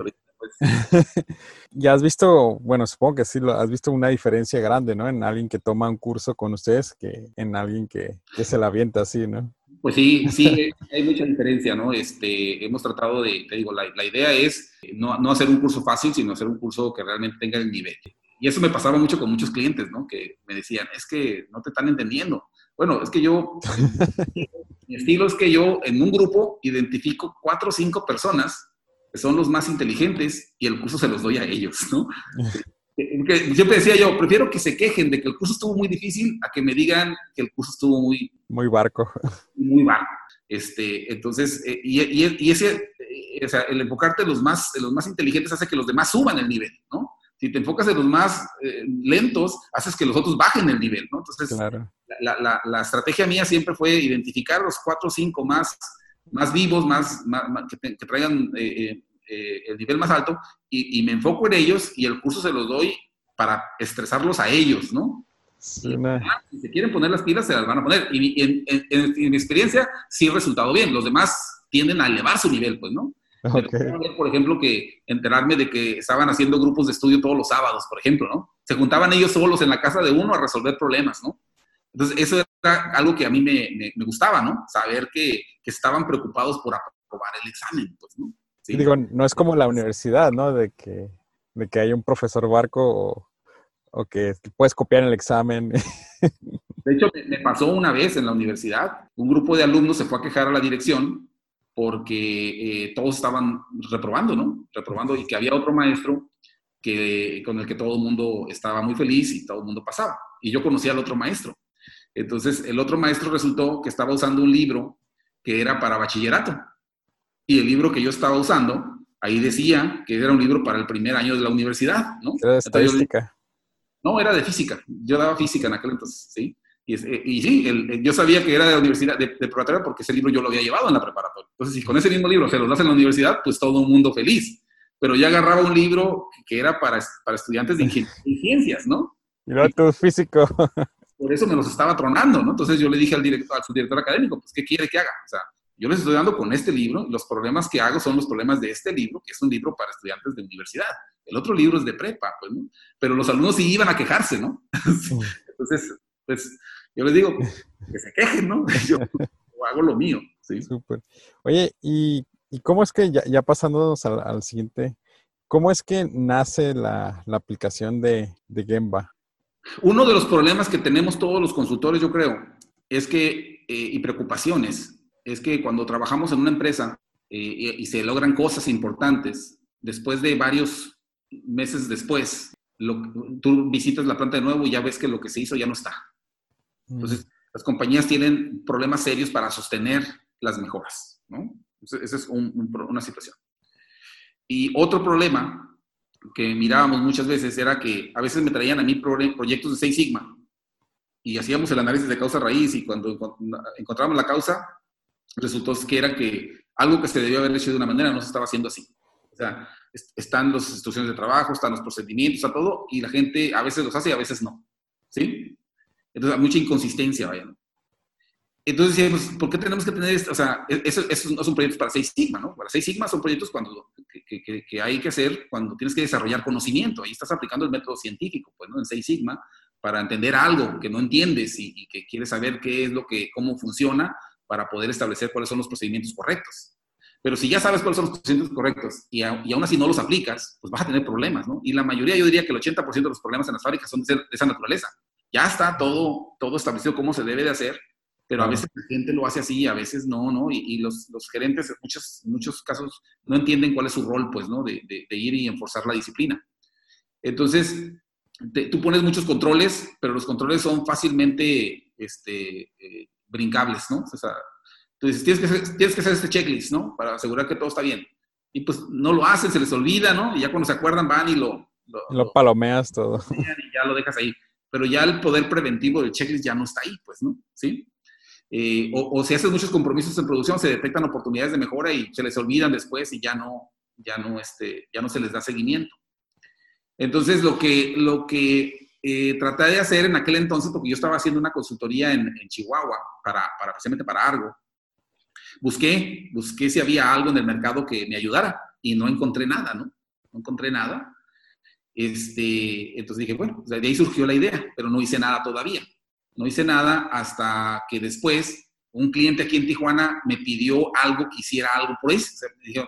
ya has visto, bueno, supongo que sí, has visto una diferencia grande, ¿no? En alguien que toma un curso con ustedes que en alguien que, que se la avienta así, ¿no? Pues sí, sí, hay mucha diferencia, ¿no? Este, hemos tratado de, te digo, la, la idea es no, no, hacer un curso fácil, sino hacer un curso que realmente tenga el nivel. Y eso me pasaba mucho con muchos clientes, ¿no? Que me decían, es que no te están entendiendo. Bueno, es que yo, mi estilo es que yo en un grupo identifico cuatro o cinco personas que son los más inteligentes y el curso se los doy a ellos, ¿no? siempre decía yo, prefiero que se quejen de que el curso estuvo muy difícil a que me digan que el curso estuvo muy... Muy barco. Muy barco. Este, entonces, eh, y, ese, eh, o sea, el enfocarte en los, más, en los más inteligentes hace que los demás suban el nivel, ¿no? Si te enfocas en los más eh, lentos, haces que los otros bajen el nivel, ¿no? Entonces, la, la, la, estrategia mía siempre fue identificar los cuatro o cinco más, más vivos, más, que, traigan eh, el nivel más alto y, me enfoco en ellos y el curso se los doy para estresarlos a ellos, ¿no? si se quieren poner las pilas, se las van a poner. Y, en, mi experiencia, sí ha resultado bien. Los demás tienden a elevar su nivel, pues, ¿no? por ejemplo, que enterarme de que estaban haciendo grupos de estudio todos los sábados, por ejemplo, ¿no? Se juntaban ellos solos en la casa de uno a resolver problemas, ¿no? Entonces, eso era algo que a mí me, me, gustaba, ¿no? Saber que, que, estaban preocupados por aprobar el examen, pues, ¿no? Digo, no es como la universidad, ¿no? De que, de que hay un profesor barco o, que puedes copiar en el examen. De hecho, me pasó una vez en la universidad, un grupo de alumnos se fue a quejar a la dirección porque eh, todos estaban reprobando, ¿no? Reprobando y que había otro maestro que, con el que todo el mundo estaba muy feliz y todo el mundo pasaba. Y yo conocía al otro maestro. Entonces, el otro maestro resultó que estaba usando un libro que era para bachillerato. Y el libro que yo estaba usando, ahí decía que era un libro para el primer año de la universidad, ¿no? Era de estadística. no, era de física. Yo daba física en aquel entonces, ¿sí? Y, eh, y sí, yo sabía que era de la universidad, de, preparatoria, porque ese libro yo lo había llevado en la preparatoria. Entonces, si con ese mismo libro se lo das en la universidad, pues todo el mundo feliz. Pero ya agarraba un libro que era para, para estudiantes de, ciencias, ¿no? Y no tu físico. Por eso me los estaba tronando, ¿no? Entonces yo le dije al director, al subdirector académico, pues, ¿qué quiere que haga? O sea, yo les estoy dando con este libro, los problemas que hago son los problemas de este libro, que es un libro para estudiantes de universidad. El otro libro es de prepa, pues, ¿no? Pero los alumnos sí iban a quejarse, ¿no? Entonces, pues, yo les digo, que se quejen, ¿no? Yo hago lo mío, ¿sí? Súper. Oye, ¿y, cómo es que, ya, ya pasándonos al, siguiente, cómo es que nace la, aplicación de, de Gemba? Uno de los problemas que tenemos todos los consultores, yo creo, es que, eh, y preocupaciones, es que cuando trabajamos en una empresa eh, y se logran cosas importantes, después de varios meses después, tú visitas la planta de nuevo y ya ves que lo que se hizo ya no está. Mm. Entonces, las compañías tienen problemas serios para sostener las mejoras, ¿no? esa es una situación. Y otro problema que mirábamos muchas veces era que a veces me traían a mí proyectos de Seis Sigma y hacíamos el análisis de causa raíz y cuando encontrábamos la causa, resultó que era que algo que se debió haber hecho de una manera no se estaba haciendo así. O sea, están las instrucciones de trabajo, están los procedimientos, está todo, y la gente a veces los hace y a veces no. ¿Sí? Entonces, hay mucha inconsistencia, vaya. Entonces decíamos, ¿por qué tenemos que tener esto? O sea, e-, eso, no son proyectos para seis Sigma, ¿no? Para seis Sigma son proyectos cuando, que, hay que hacer cuando tienes que desarrollar conocimiento. Ahí estás aplicando el método científico, pues, ¿no? En seis Sigma, para entender algo que no entiendes y, y, que quieres saber qué es lo que, cómo funciona, para poder establecer cuáles son los procedimientos correctos. Pero si ya sabes cuáles son los procedimientos correctos y, aún así no los aplicas, pues vas a tener problemas, ¿no? Y la mayoría, yo diría que el 80% de los problemas en las fábricas son de, esa naturaleza. Ya está todo, todo establecido cómo se debe de hacer, pero a veces la gente lo hace así, a veces no, ¿no? Y, los, los, gerentes en muchos, muchos casos no entienden cuál es su rol, pues, ¿no? De, de, ir y enforzar la disciplina. Entonces, tú pones muchos controles, pero los controles son fácilmente este, eh, brincables, ¿no? O sea, tú dices, tienes que, hacer, tienes que hacer este checklist, ¿no? Para asegurar que todo está bien. Y pues no lo hacen, se les olvida, ¿no? Y ya cuando se acuerdan van y lo... Lo, palomeas todo. Y ya lo dejas ahí. Pero ya el poder preventivo del checklist ya no está ahí, pues, ¿no? ¿Sí? Eh, o, si haces muchos compromisos en producción, se detectan oportunidades de mejora y se les olvidan después y ya no, ya no, este, ya no se les da seguimiento. Entonces, lo que, lo que eh, traté de hacer en aquel entonces, porque yo estaba haciendo una consultoría en, Chihuahua, para, para, precisamente para Argo, busqué, busqué si había algo en el mercado que me ayudara y no encontré nada, ¿no? No encontré nada. Este, entonces dije, bueno, de ahí surgió la idea, pero no hice nada todavía. No hice nada hasta que después un cliente aquí en Tijuana me pidió algo, quisiera algo por eso.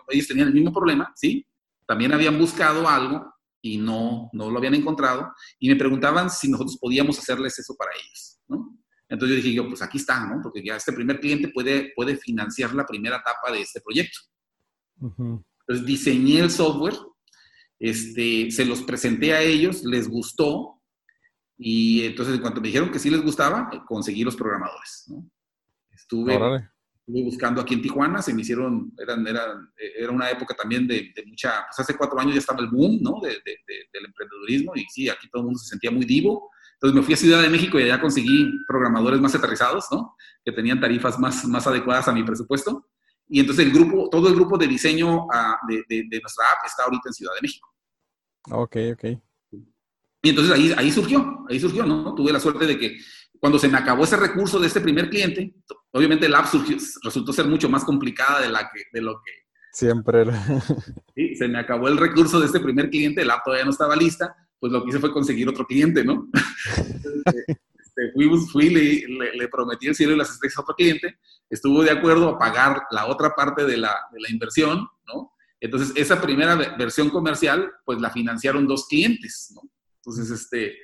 ellos tenían el mismo problema, ¿sí? También habían buscado algo y no, no lo habían encontrado y me preguntaban si nosotros podíamos hacerles eso para ellos, ¿no? Entonces yo dije, yo, pues aquí está, ¿no? Porque ya este primer cliente puede, puede financiar la primera etapa de este proyecto. Entonces diseñé el software, este, se los presenté a ellos, les gustó y entonces en cuanto me dijeron que sí les gustaba, conseguí los programadores, ¿no? Estuve, buscando aquí en Tijuana, se me hicieron, eran, eran, era una época también de, mucha, pues hace cuatro años ya estaba el boom, ¿no? De, del emprendedurismo y sí, aquí todo el mundo se sentía muy divo. Entonces me fui a Ciudad de México y allá conseguí programadores más aterrizados, ¿no? Que tenían tarifas más, más adecuadas a mi presupuesto. Y entonces el grupo, todo el grupo de diseño ah, de, nuestra app está ahorita en Ciudad de México. Ok, ok. Y entonces ahí, ahí surgió, ahí surgió, ¿no? Tuve la suerte de que cuando se me acabó ese recurso de este primer cliente, obviamente la app resultó ser mucho más complicada de, la que, de lo que... Siempre. Sí, se me acabó el recurso de este primer cliente, la app todavía no estaba lista, pues lo que hice fue conseguir otro cliente, ¿no? este, fui, fui le, le, prometí el cielo y las estrellas a otro cliente, estuvo de acuerdo a pagar la otra parte de la, de la inversión, ¿no? Entonces, esa primera versión comercial, pues la financiaron dos clientes, ¿no? Entonces, este,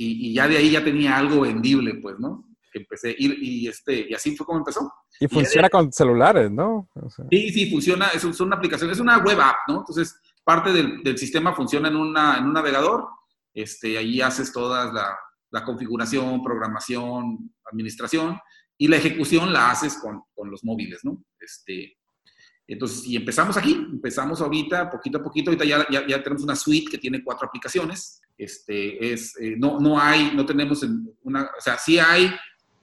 y, ya de ahí ya tenía algo vendible, pues, ¿no? empecé ir y, este, y así fue como empezó. Y funciona con celulares, ¿no? Sí, sí, funciona, es, es, una aplicación, es una web app, ¿no? Entonces, parte del, del sistema funciona en, una, en un navegador, este, ahí haces toda la, la, configuración, programación, administración, y la ejecución la haces con, con los móviles, ¿no? Este, entonces, y empezamos aquí, empezamos ahorita, poquito a poquito, ahorita ya, ya, ya tenemos una suite que tiene cuatro aplicaciones, este, es, eh, no, no hay, no tenemos una, o sea, sí hay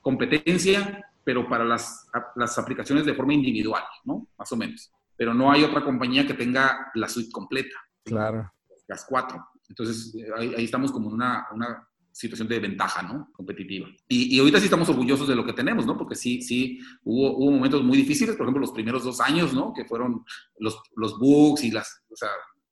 competencia, pero para las, las aplicaciones de forma individual, ¿no? Más o menos. Pero no hay otra compañía que tenga la suite completa. Claro. Las cuatro. Entonces, eh, ahí, estamos como en una, una, situación de ventaja, ¿no? Competitiva. Y, y, ahorita sí estamos orgullosos de lo que tenemos, ¿no? Porque sí, sí, hubo, hubo momentos muy difíciles, por ejemplo, los primeros dos años, ¿no? Que fueron los, los bugs y las, o sea,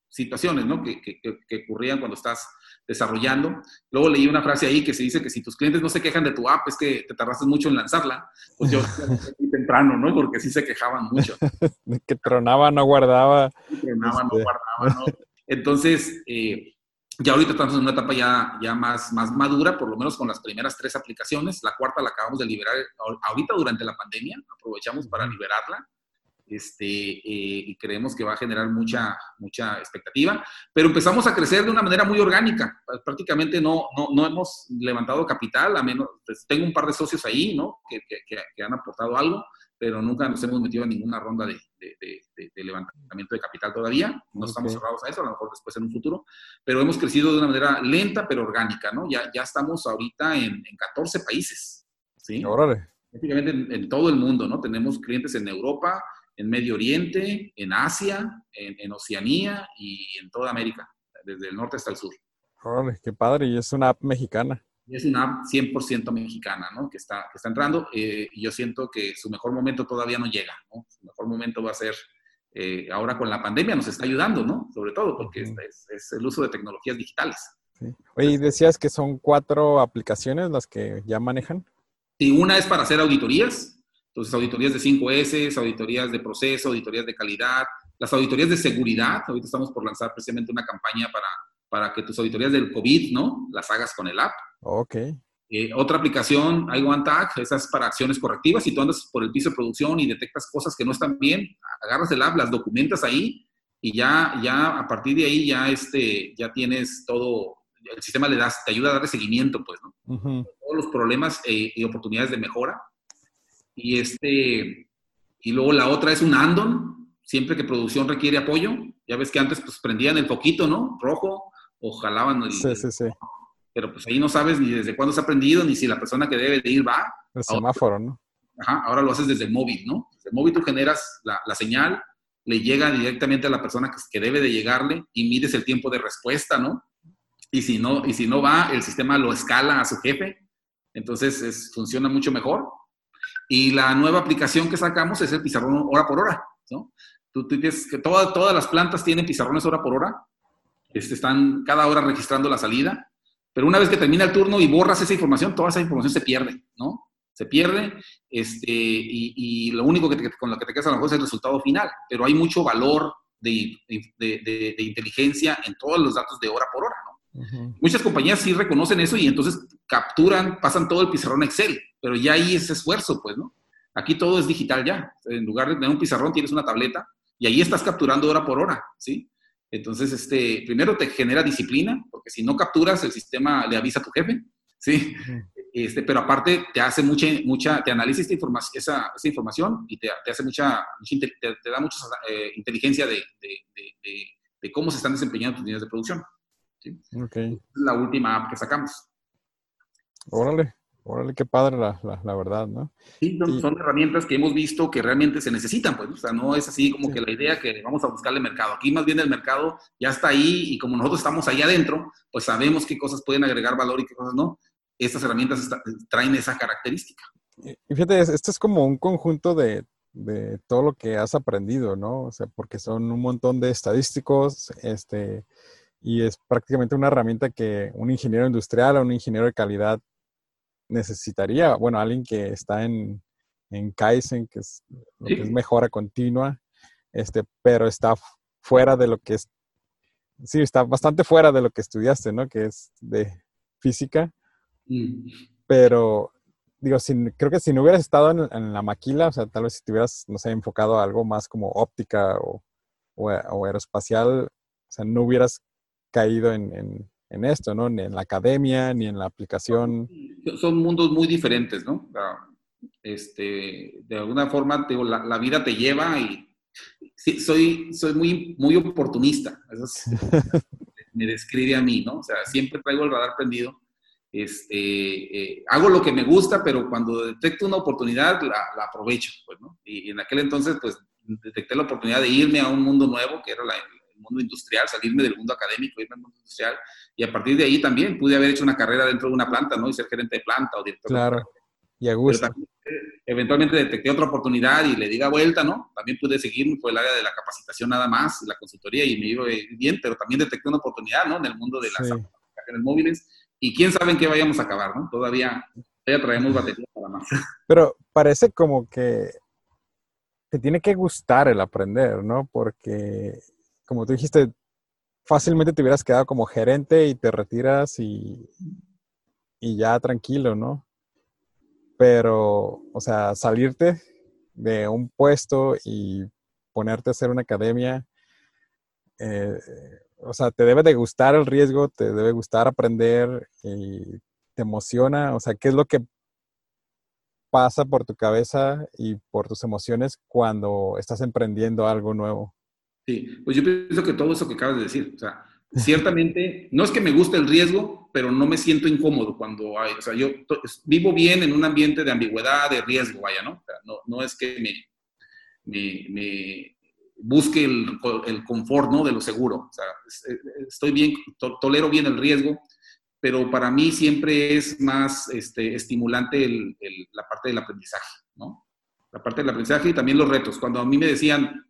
situaciones, ¿no? Que, que, que ocurrían cuando estás desarrollando. Luego leí una frase ahí que se dice que si tus clientes no se quejan de tu app es que te tardaste mucho en lanzarla. Pues yo temprano, ¿no? Porque sí se quejaban mucho. que tronaba, no guardaba. Tronaba, no este. guardaba, ¿no? Entonces, eh, ya ahorita estamos en una etapa ya, ya más, más madura, por lo menos con las primeras tres aplicaciones. La cuarta la acabamos de liberar ahorita durante la pandemia, aprovechamos para liberarla este, eh, y creemos que va a generar mucha, mucha expectativa. Pero empezamos a crecer de una manera muy orgánica. Prácticamente no, no, no hemos levantado capital, a menos, pues, tengo un par de socios ahí, ¿no? Que, que, que, han aportado algo, pero nunca nos hemos metido en ninguna ronda de, de, de, levantamiento de capital todavía. No estamos cerrados a eso, a lo mejor después en un futuro, pero hemos crecido de una manera lenta pero orgánica, ¿no? Ya, ya estamos ahorita en, en 14 países, ¿sí? Órale. Prácticamente en, en todo el mundo, ¿no? Tenemos clientes en Europa, en Medio Oriente, en Asia, en, Oceanía y en toda América, desde el norte hasta el sur. Órale, qué padre, y es una app mexicana. Es una app 100% mexicana, ¿no? Que está, que está entrando eh, y yo siento que su mejor momento todavía no llega, ¿no? Su mejor momento va a ser eh, ahora con la pandemia, nos está ayudando, ¿no? Sobre todo porque es, es, el uso de tecnologías digitales. Sí. Oye, decías que son cuatro aplicaciones las que ya manejan. Sí, una es para hacer auditorías, entonces, auditorías de 5S, auditorías de proceso, auditorías de calidad, las auditorías de seguridad. Ahorita estamos por lanzar precisamente una campaña para, para que tus auditorías del COVID, ¿no? Las hagas con el app. Ok. Eh, otra aplicación, iOneTag, esas para acciones correctivas. Si tú andas por el piso de producción y detectas cosas que no están bien, agarras el app, las documentas ahí y ya, ya a partir de ahí ya, este, ya tienes todo, el sistema le das, te ayuda a darle seguimiento, pues, ¿no? Todos los problemas eh, y oportunidades de mejora y, este, y luego la otra es un Andon, siempre que producción requiere apoyo. Ya ves que antes pues prendían el foquito, ¿no? Rojo o jalaban el... Sí, sí, sí. Pero pues ahí no sabes ni desde cuándo se ha prendido, ni si la persona que debe de ir va. El semáforo, ¿no? Ajá, ahora lo haces desde el móvil, ¿no? Desde el móvil tú generas la, la señal, le llega directamente a la persona que, que, debe de llegarle y mides el tiempo de respuesta, ¿no? Y si no, y si no va, el sistema lo escala a su jefe. Entonces funciona mucho mejor. Y la nueva aplicación que sacamos es el pizarrón hora por hora. ¿no? Tú, tienes que todas, todas las plantas tienen pizarrones hora por hora. Este, están cada hora registrando la salida. Pero una vez que termina el turno y borras esa información, toda esa información se pierde, ¿no? Se pierde este, y, lo único que con lo que te quedas a lo mejor es el resultado final. Pero hay mucho valor de, de inteligencia en todos los datos de hora por hora, Muchas compañías sí reconocen eso y entonces capturan, pasan todo el pizarrón Excel, pero ya ahí es esfuerzo, pues, ¿no? Aquí todo es digital ya. En lugar de tener un pizarrón, tienes una tableta y ahí estás capturando hora por hora, ¿sí? Entonces, este, primero te genera disciplina, porque si no capturas, el sistema le avisa a tu jefe, ¿sí? Este, pero aparte te hace mucha, mucha te analiza esta información, esa, esa, información y te, te hace mucha, te, da mucha eh, inteligencia de, de, de, cómo se están desempeñando tus líneas de producción. ¿Sí? Okay. La última app que sacamos. Órale, órale, qué padre la, la, verdad, ¿no? Sí, son, herramientas que hemos visto que realmente se necesitan, pues, o sea, no es así como que la idea que vamos a buscarle mercado. Aquí más bien el mercado ya está ahí y como nosotros estamos ahí adentro, pues sabemos qué cosas pueden agregar valor y qué cosas no. Estas herramientas traen esa característica. Y fíjate, esto es como un conjunto de, de todo lo que has aprendido, ¿no? O sea, porque son un montón de estadísticos, este, y es prácticamente una herramienta que un ingeniero industrial o un ingeniero de calidad necesitaría, bueno, alguien que está en, en Kaizen, que es, lo que es mejora continua, este, pero está fuera de lo que es, sí, está bastante fuera de lo que estudiaste, ¿no? Que es de física, mm. pero digo, creo que si no hubieras estado en, la maquila, o sea, tal vez si te hubieras, no sé, enfocado a algo más como óptica o, o, o aeroespacial, o sea, no hubieras caído en, esto, ¿no? Ni en la academia, ni en la aplicación. Son mundos muy diferentes, ¿no? Este, de alguna forma, digo, la, vida te lleva y sí, soy, soy muy, muy oportunista. Eso me describe a mí, ¿no? O sea, siempre traigo el radar prendido. Este, eh, hago lo que me gusta, pero cuando detecto una oportunidad, la, la aprovecho, pues, ¿no? Y, y, en aquel entonces, pues, detecté la oportunidad de irme a un mundo nuevo, que era la, mundo industrial, salirme del mundo académico, irme al mundo industrial, y a partir de ahí también pude haber hecho una carrera dentro de una planta, ¿no? Y ser gerente de planta o director. Claro, y a gusto. eventualmente detecté otra oportunidad y le di vuelta, ¿no? También pude seguir por el área de la capacitación nada más, la consultoría, y me iba bien, pero también detecté una oportunidad, ¿no? En el mundo de las aplicaciones móviles, y quién sabe en qué vayamos a acabar, ¿no? Todavía, todavía traemos baterías nada más. Pero parece como que te tiene que gustar el aprender, ¿no? Porque como tú dijiste, fácilmente te hubieras quedado como gerente y te retiras y, y ya tranquilo, ¿no? Pero, o sea, salirte de un puesto y ponerte a hacer una academia, eh, o sea, te debe de gustar el riesgo, te debe gustar aprender y te emociona, o sea, ¿qué es lo que pasa por tu cabeza y por tus emociones cuando estás emprendiendo algo nuevo? Sí, pues yo pienso que todo eso que acabas de decir, o sea, ciertamente, no es que me guste el riesgo, pero no me siento incómodo cuando hay, o sea, yo vivo bien en un ambiente de ambigüedad, de riesgo, vaya, ¿no? O sea, no, no, es que me, me, busque el, el, confort, ¿no? De lo seguro, o sea, estoy bien, tolero bien el riesgo, pero para mí siempre es más este, estimulante el, la parte del aprendizaje, ¿no? La parte del aprendizaje y también los retos. Cuando a mí me decían,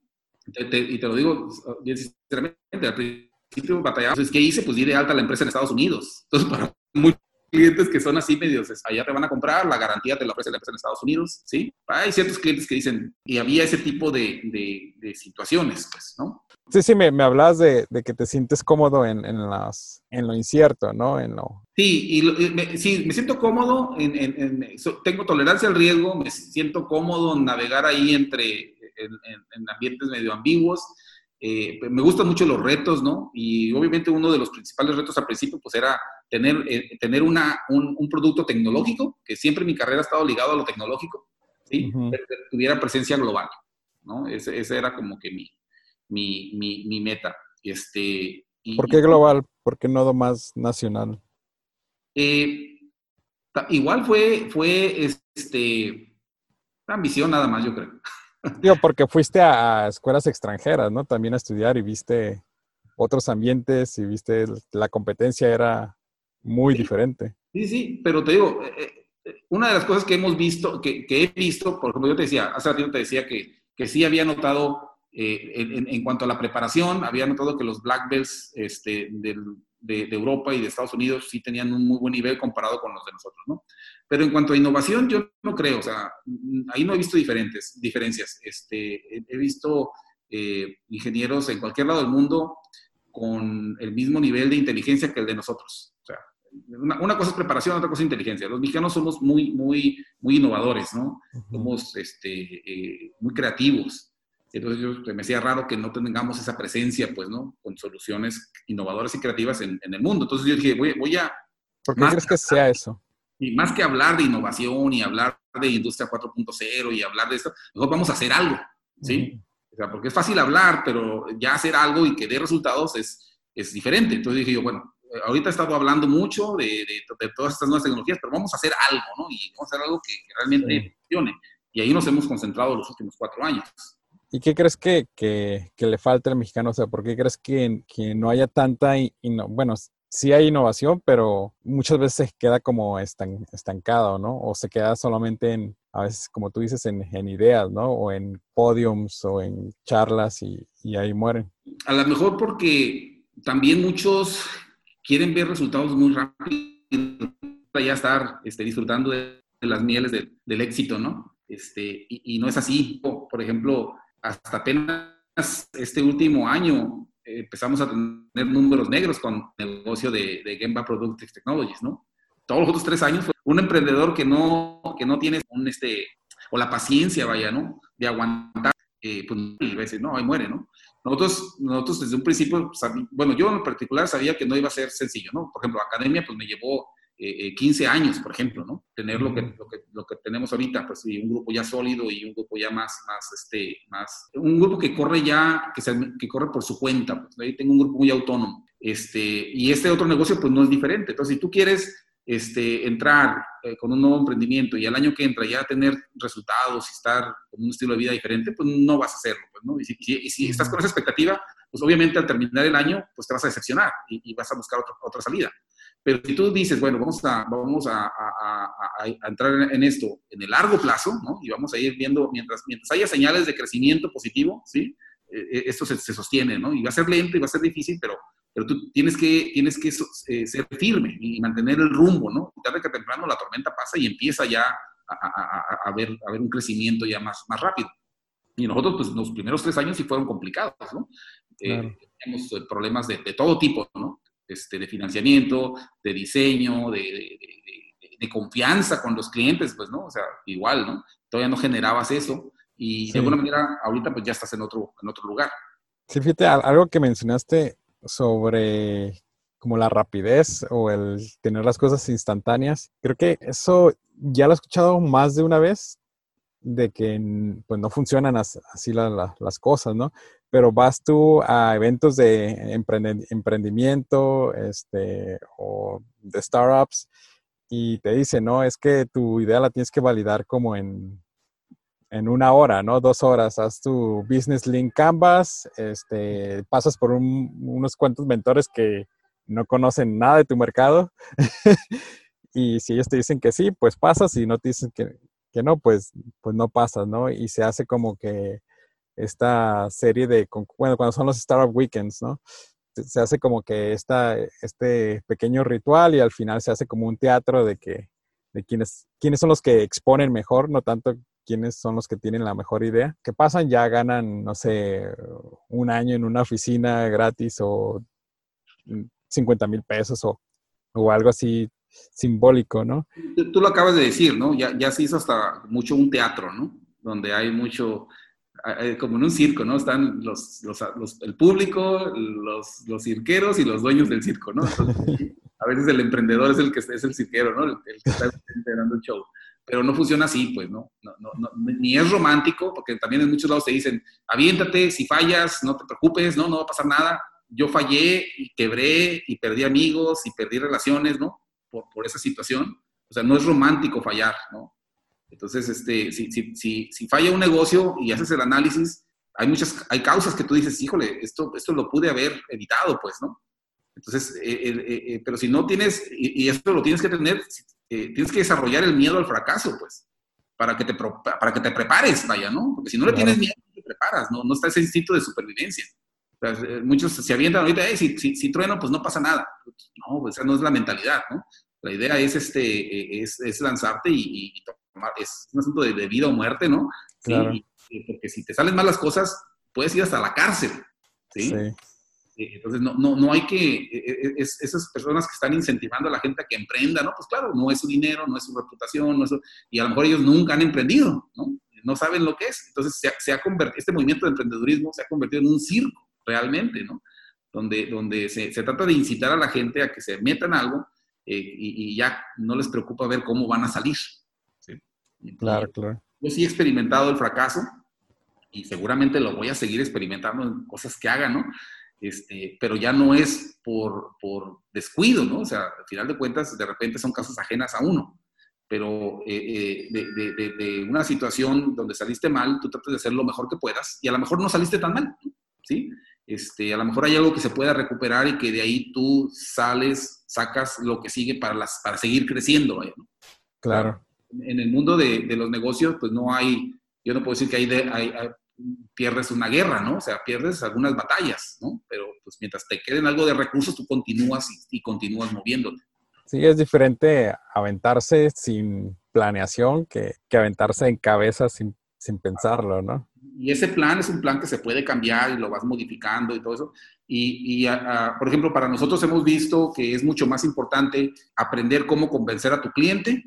y te lo digo bien sinceramente, al principio batallaba, ¿qué hice? Pues di de alta la empresa en Estados Unidos. Entonces, para muchos clientes que son así medios, allá te van a comprar, la garantía te la ofrece la empresa en Estados Unidos, ¿sí? Hay ciertos clientes que dicen, y había ese tipo de, de, situaciones, pues, ¿no? Sí, sí, me, me hablas de, de, que te sientes cómodo en, en, las, en lo incierto, ¿no? En lo... Sí, y me, sí, me siento cómodo, en, en, tengo tolerancia al riesgo, me siento cómodo en navegar ahí entre en, ambientes medio ambiguos. Eh, me gustan mucho los retos, ¿no? Y obviamente uno de los principales retos al principio, pues era tener, eh, tener una, un, producto tecnológico, que siempre mi carrera ha estado ligado a lo tecnológico, ¿sí? que tuviera presencia global, ¿no? Ese, ese era como que mi, mi, mi, mi meta. Este, ¿Por qué global? ¿Por qué no más nacional? Eh, igual fue, fue este, ambición nada más, yo creo. Digo, porque fuiste a, escuelas extranjeras, ¿no? También a estudiar y viste otros ambientes y viste la competencia era muy diferente. Sí, sí, pero te digo, eh, eh, una de las cosas que hemos visto, que, he visto, por ejemplo, yo te decía, hace ratito te decía que, que sí había notado eh, en, cuanto a la preparación, había notado que los black belts este, de, Europa y de Estados Unidos sí tenían un muy buen nivel comparado con los de nosotros, ¿no? Pero en cuanto a innovación, yo no creo, o sea, ahí no he visto diferentes, diferencias. Este, he visto eh, ingenieros en cualquier lado del mundo con el mismo nivel de inteligencia que el de nosotros. O sea, una, cosa es preparación, otra cosa es inteligencia. Los mexicanos somos muy, muy, muy innovadores, ¿no? Somos este, eh, muy creativos. Entonces yo me hacía raro que no tengamos esa presencia, pues, ¿no? Con soluciones innovadoras y creativas en, el mundo. Entonces yo dije, voy, voy a... ¿Por qué crees que sea eso? Y más que hablar de innovación y hablar de industria 4.0 y hablar de esto, mejor vamos a hacer algo, ¿sí? O sea, porque es fácil hablar, pero ya hacer algo y que dé resultados es, es diferente. Entonces dije yo, bueno, ahorita he estado hablando mucho de, de, todas estas nuevas tecnologías, pero vamos a hacer algo, ¿no? Y vamos a hacer algo que, realmente funcione. Y ahí nos hemos concentrado los últimos cuatro años. ¿Y qué crees que, que, le falta al mexicano? O sea, ¿por qué crees que, que no haya tanta, y no, bueno, sí hay innovación, pero muchas veces queda como estancado, ¿no? O se queda solamente en, a veces, como tú dices, en, en ideas, ¿no? O en podiums o en charlas y, y, ahí mueren. A lo mejor porque también muchos quieren ver resultados muy rápido para ya estar este, disfrutando de, las mieles del éxito, ¿no? Este, y, y no es así. Por ejemplo, hasta apenas este último año eh, empezamos a tener números negros con el negocio de, de Gemba Productive Technologies, ¿no? Todos los otros tres años, un emprendedor que no, que no tiene un, este, o la paciencia, vaya, ¿no? De aguantar, eh, pues, veces, no, ahí muere, ¿no? Nosotros, nosotros desde un principio, bueno, yo en particular sabía que no iba a ser sencillo, ¿no? Por ejemplo, academia, pues me llevó 15 eh, eh, años, por ejemplo, ¿no? Tener lo que, lo que, lo que tenemos ahorita, pues sí, un grupo ya sólido y un grupo ya más, más, este, más, un grupo que corre ya, que, se, que corre por su cuenta, pues ahí tengo un grupo muy autónomo, este, y este otro negocio pues no es diferente, entonces si tú quieres este, entrar eh, con un nuevo emprendimiento y al año que entra ya tener resultados y estar con un estilo de vida diferente, pues no vas a hacerlo, pues, ¿no? Y si, y si estás con esa expectativa, pues obviamente al terminar el año, pues te vas a decepcionar y, y vas a buscar otra otra salida. Pero si tú dices, bueno, vamos a, vamos a, entrar en esto en el largo plazo, ¿no? Y vamos a ir viendo, mientras, mientras haya señales de crecimiento positivo, ¿sí? Eh, eh, esto se, sostiene, ¿no? Y va a ser lento y va a ser difícil, pero, pero tú tienes que, tienes que eh, ser firme y mantener el rumbo, ¿no? Tarde que temprano la tormenta pasa y empieza ya a, ver, a ver un crecimiento ya más, más rápido. Y nosotros, pues, los primeros tres años sí fueron complicados, ¿no? teníamos problemas de, de todo tipo, ¿no? Este, de financiamiento, de diseño, de, confianza con los clientes, pues, ¿no? O sea, igual, ¿no? Todavía no generabas eso y de alguna manera ahorita pues ya estás en otro, en otro lugar. Sí, fíjate, algo que mencionaste sobre como la rapidez o el tener las cosas instantáneas, creo que eso ya lo he escuchado más de una vez, de que pues no funcionan así las cosas, ¿no? Pero vas tú a eventos de emprendimiento este, o de startups y te dicen, no, es que tu idea la tienes que validar como en, en una hora, ¿no? Dos horas. Haz tu Business Link Canvas, este, pasas por unos cuantos mentores que no conocen nada de tu mercado. y si ellos te dicen que sí, pues pasas. Y no te dicen que, que no, pues, pues no pasa, ¿no? Y se hace como que esta serie de, bueno, cuando son los Startup Weekends, ¿no? Se hace como que esta, este pequeño ritual y al final se hace como un teatro de que, de quiénes, quiénes son los que exponen mejor, no tanto quiénes son los que tienen la mejor idea. Que pasan, ya ganan, no sé, un año en una oficina gratis o 50 mil pesos o, o algo así simbólico, ¿no? Tú, lo acabas de decir, ¿no? Ya, ya se hizo hasta mucho un teatro, ¿no? Donde hay mucho, como en un circo, ¿no? Están los, los, el público, los, los, cirqueros y los dueños del circo, ¿no? a veces el emprendedor es el que es el cirquero, ¿no? El, que está dando el show. Pero no funciona así, pues, ¿no? No, no, Ni es romántico, porque también en muchos lados te dicen, aviéntate, si fallas, no te preocupes, ¿no? No va a pasar nada. Yo fallé y quebré y perdí amigos y perdí relaciones, ¿no? por, esa situación. O sea, no es romántico fallar, ¿no? Entonces, este, si, si, si, falla un negocio y haces el análisis, hay muchas, hay causas que tú dices, híjole, esto, esto lo pude haber evitado, pues, ¿no? Entonces, eh, pero si no tienes, y, esto lo tienes que tener, tienes que desarrollar el miedo al fracaso, pues, para que te, para que te prepares, vaya, ¿no? Porque si no le tienes miedo, te preparas, ¿no? No está ese instinto de supervivencia. muchos se avientan ahorita, si, si, si, trueno, pues no pasa nada. No, pues esa no es la mentalidad, ¿no? La idea es, este, es, es lanzarte y, tomar, es un asunto de, vida o muerte, ¿no? Claro. porque si te salen mal las cosas, puedes ir hasta la cárcel, ¿sí? sí. Entonces, no, no, no hay que, e, e, es, esas personas que están incentivando a la gente a que emprenda, ¿no? Pues claro, no es su dinero, no es su reputación, no es y a lo mejor ellos nunca han emprendido, ¿no? No saben lo que es. Entonces, se se ha convertido, este movimiento de emprendedurismo se ha convertido en un circo, realmente, ¿no? Donde, donde se, se trata de incitar a la gente a que se metan algo eh, y, ya no les preocupa ver cómo van a salir. Claro, claro. Yo sí he experimentado el fracaso y seguramente lo voy a seguir experimentando en cosas que haga, ¿no? Este, pero ya no es por, por, descuido, ¿no? O sea, al final de cuentas, de repente son casos ajenas a uno. Pero eh, eh, de, de, de, una situación donde saliste mal, tú tratas de hacer lo mejor que puedas y a lo mejor no saliste tan mal, ¿sí? Este, a lo mejor hay algo que se pueda recuperar y que de ahí tú sales, sacas lo que sigue para, las, para seguir creciendo. Claro. En el mundo de, de, los negocios, pues no hay, yo no puedo decir que hay, de, hay, pierdes una guerra, ¿no? O sea, pierdes algunas batallas, ¿no? Pero pues mientras te queden algo de recursos, tú continúas y, y continúas moviéndote. Sí, es diferente aventarse sin planeación que, que aventarse en cabeza sin, sin pensarlo, ¿no? y ese plan es un plan que se puede cambiar y lo vas modificando y todo eso. Y, por ejemplo, para nosotros hemos visto que es mucho más importante aprender cómo convencer a tu cliente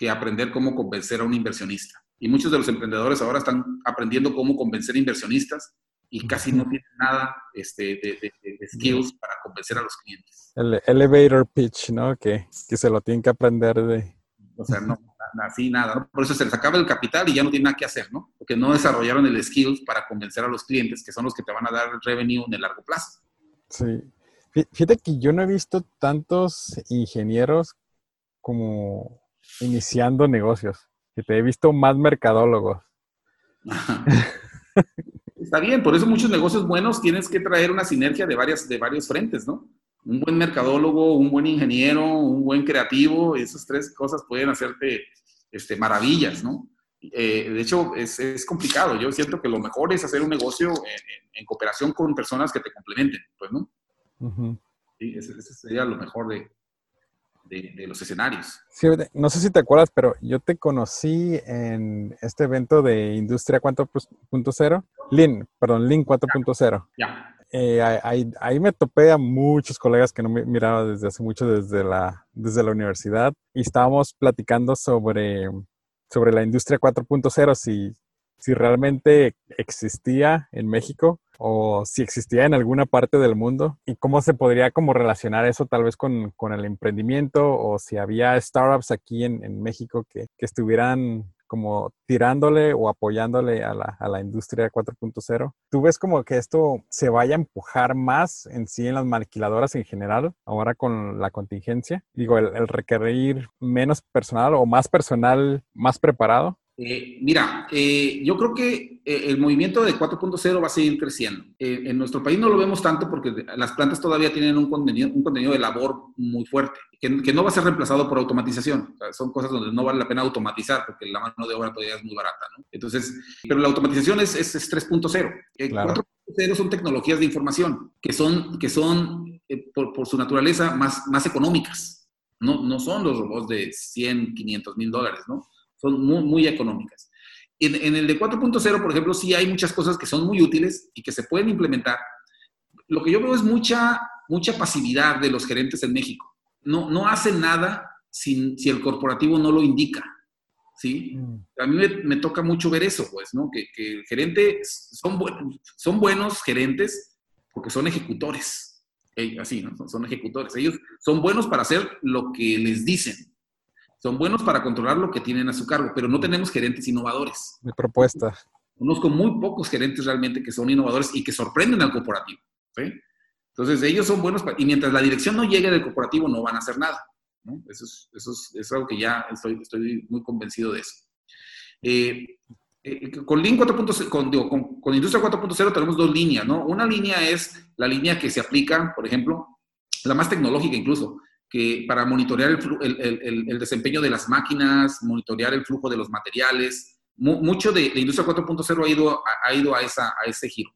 que aprender cómo convencer a un inversionista. Y muchos de los emprendedores ahora están aprendiendo cómo convencer inversionistas y casi no tienen nada este, de, skills para convencer a los clientes. El elevator pitch, ¿no? Que, que se lo tienen que aprender de... O sea, no, así nada, Por eso se les acaba el capital y ya no tienen nada que hacer, ¿no? Porque no desarrollaron el skills para convencer a los clientes, que son los que te van a dar el revenue en el largo plazo. Sí. Fíjate que yo no he visto tantos ingenieros como iniciando negocios. Que te he visto más mercadólogos. Está bien, por eso muchos negocios buenos tienes que traer una sinergia de, varias, de varios frentes, ¿no? Un buen mercadólogo, un buen ingeniero, un buen creativo, esas tres cosas pueden hacerte este, maravillas, ¿no? Eh, de hecho, es, complicado. Yo siento que lo mejor es hacer un negocio en, cooperación con personas que te complementen, pues, ¿no? sí, ese, sería lo mejor de, de, los escenarios. Sí, no sé si te acuerdas, pero yo te conocí en este evento de Industria 4.0, Lean, perdón, Lean 4.0. Ya. Eh, ahí, ahí, me topé a muchos colegas que no me miraba desde hace mucho, desde la, desde la universidad, y estábamos platicando sobre, sobre la industria 4.0, si, si realmente existía en México o si existía en alguna parte del mundo y cómo se podría como relacionar eso tal vez con, con el emprendimiento o si había startups aquí en, en México que, que, estuvieran como tirándole o apoyándole a la, a la industria 4.0. ¿Tú ves como que esto se vaya a empujar más en sí en las maquiladoras en general, ahora con la contingencia? Digo, el requerir menos personal o más personal más preparado. Eh, mira, eh, yo creo que eh, el movimiento de 4.0 va a seguir creciendo. en nuestro país no lo vemos tanto porque las plantas todavía tienen un contenido, un contenido de labor muy fuerte, que, no va a ser reemplazado por automatización. son cosas donde no vale la pena automatizar porque la mano de obra todavía es muy barata. ¿no? Entonces, pero la automatización es, es, 3.0. 4.0 son tecnologías de información que son, que son por, por, su naturaleza más, más económicas. No, no son los robots de 100, 500 mil dólares, ¿no? Son muy, muy económicas. En, en el de 4.0, por ejemplo, sí hay muchas cosas que son muy útiles y que se pueden implementar. Lo que yo veo es mucha, mucha pasividad de los gerentes en México. No, no hacen nada sin, si el corporativo no lo indica. ¿sí? Mm. A mí me, toca mucho ver eso, pues, ¿no? Que, que gerentes son, buenos, son buenos gerentes porque son ejecutores. Así, ¿no? Son, son ejecutores. Ellos son buenos para hacer lo que les dicen son buenos para controlar lo que tienen a su cargo, pero no tenemos gerentes innovadores. Mi propuesta. Conozco muy pocos gerentes realmente que son innovadores y que sorprenden al corporativo. Entonces, ellos son buenos, y mientras la dirección no llegue del corporativo, no van a hacer nada. Eso, es, eso es, algo que ya estoy, estoy muy convencido de eso. Eh, eh, con Lean 4.0, con, con, con, Industria 4.0 tenemos dos líneas, ¿no? Una línea es la línea que se aplica, por ejemplo, la más tecnológica incluso, que para monitorear el, el, desempeño de las máquinas, monitorear el flujo de los materiales, mucho de, de Industria 4.0 ha ido, ha ido a, esa, a ese giro.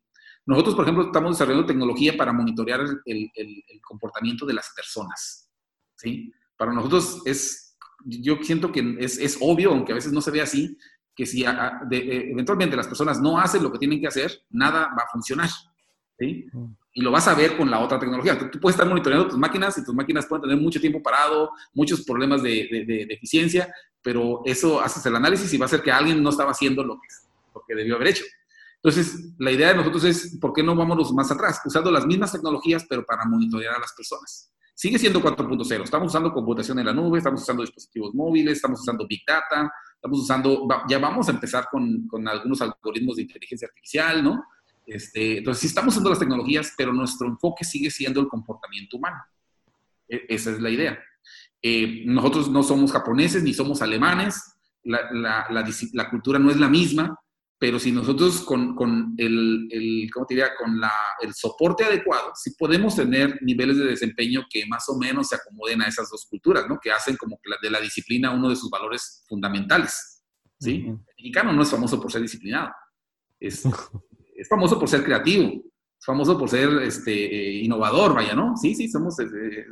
Nosotros, por ejemplo, estamos desarrollando tecnología para monitorear el, comportamiento de las personas. ¿sí? Para nosotros es, yo siento que es, es, obvio, aunque a veces no se ve así, que si de, eventualmente las personas no hacen lo que tienen que hacer, nada va a funcionar. ¿sí? Y lo vas a ver con la otra tecnología. Tú, puedes estar monitoreando tus máquinas y tus máquinas pueden tener mucho tiempo parado, muchos problemas de, de, eficiencia, pero eso haces el análisis y va a ser que alguien no estaba haciendo lo que, lo que debió haber hecho. Entonces, la idea de nosotros es, ¿por qué no vamos más atrás? Usando las mismas tecnologías, pero para monitorear a las personas. Sigue siendo 4.0. Estamos usando computación en la nube, estamos usando dispositivos móviles, estamos usando Big Data, estamos usando, ya vamos a empezar con, con algunos algoritmos de inteligencia artificial, ¿no? Este, entonces, sí estamos usando las tecnologías, pero nuestro enfoque sigue siendo el comportamiento humano. E, esa es la idea. Eh, nosotros no somos japoneses ni somos alemanes, la, la, la, la, cultura no es la misma, pero si nosotros con, con el, el, ¿cómo te diría? Con la, el soporte adecuado, sí podemos tener niveles de desempeño que más o menos se acomoden a esas dos culturas, ¿no? Que hacen como que de la disciplina uno de sus valores fundamentales, ¿sí? El mexicano no es famoso por ser disciplinado, es, es famoso por ser creativo, es famoso por ser este, eh, innovador, vaya, ¿no? Sí, sí, somos eh,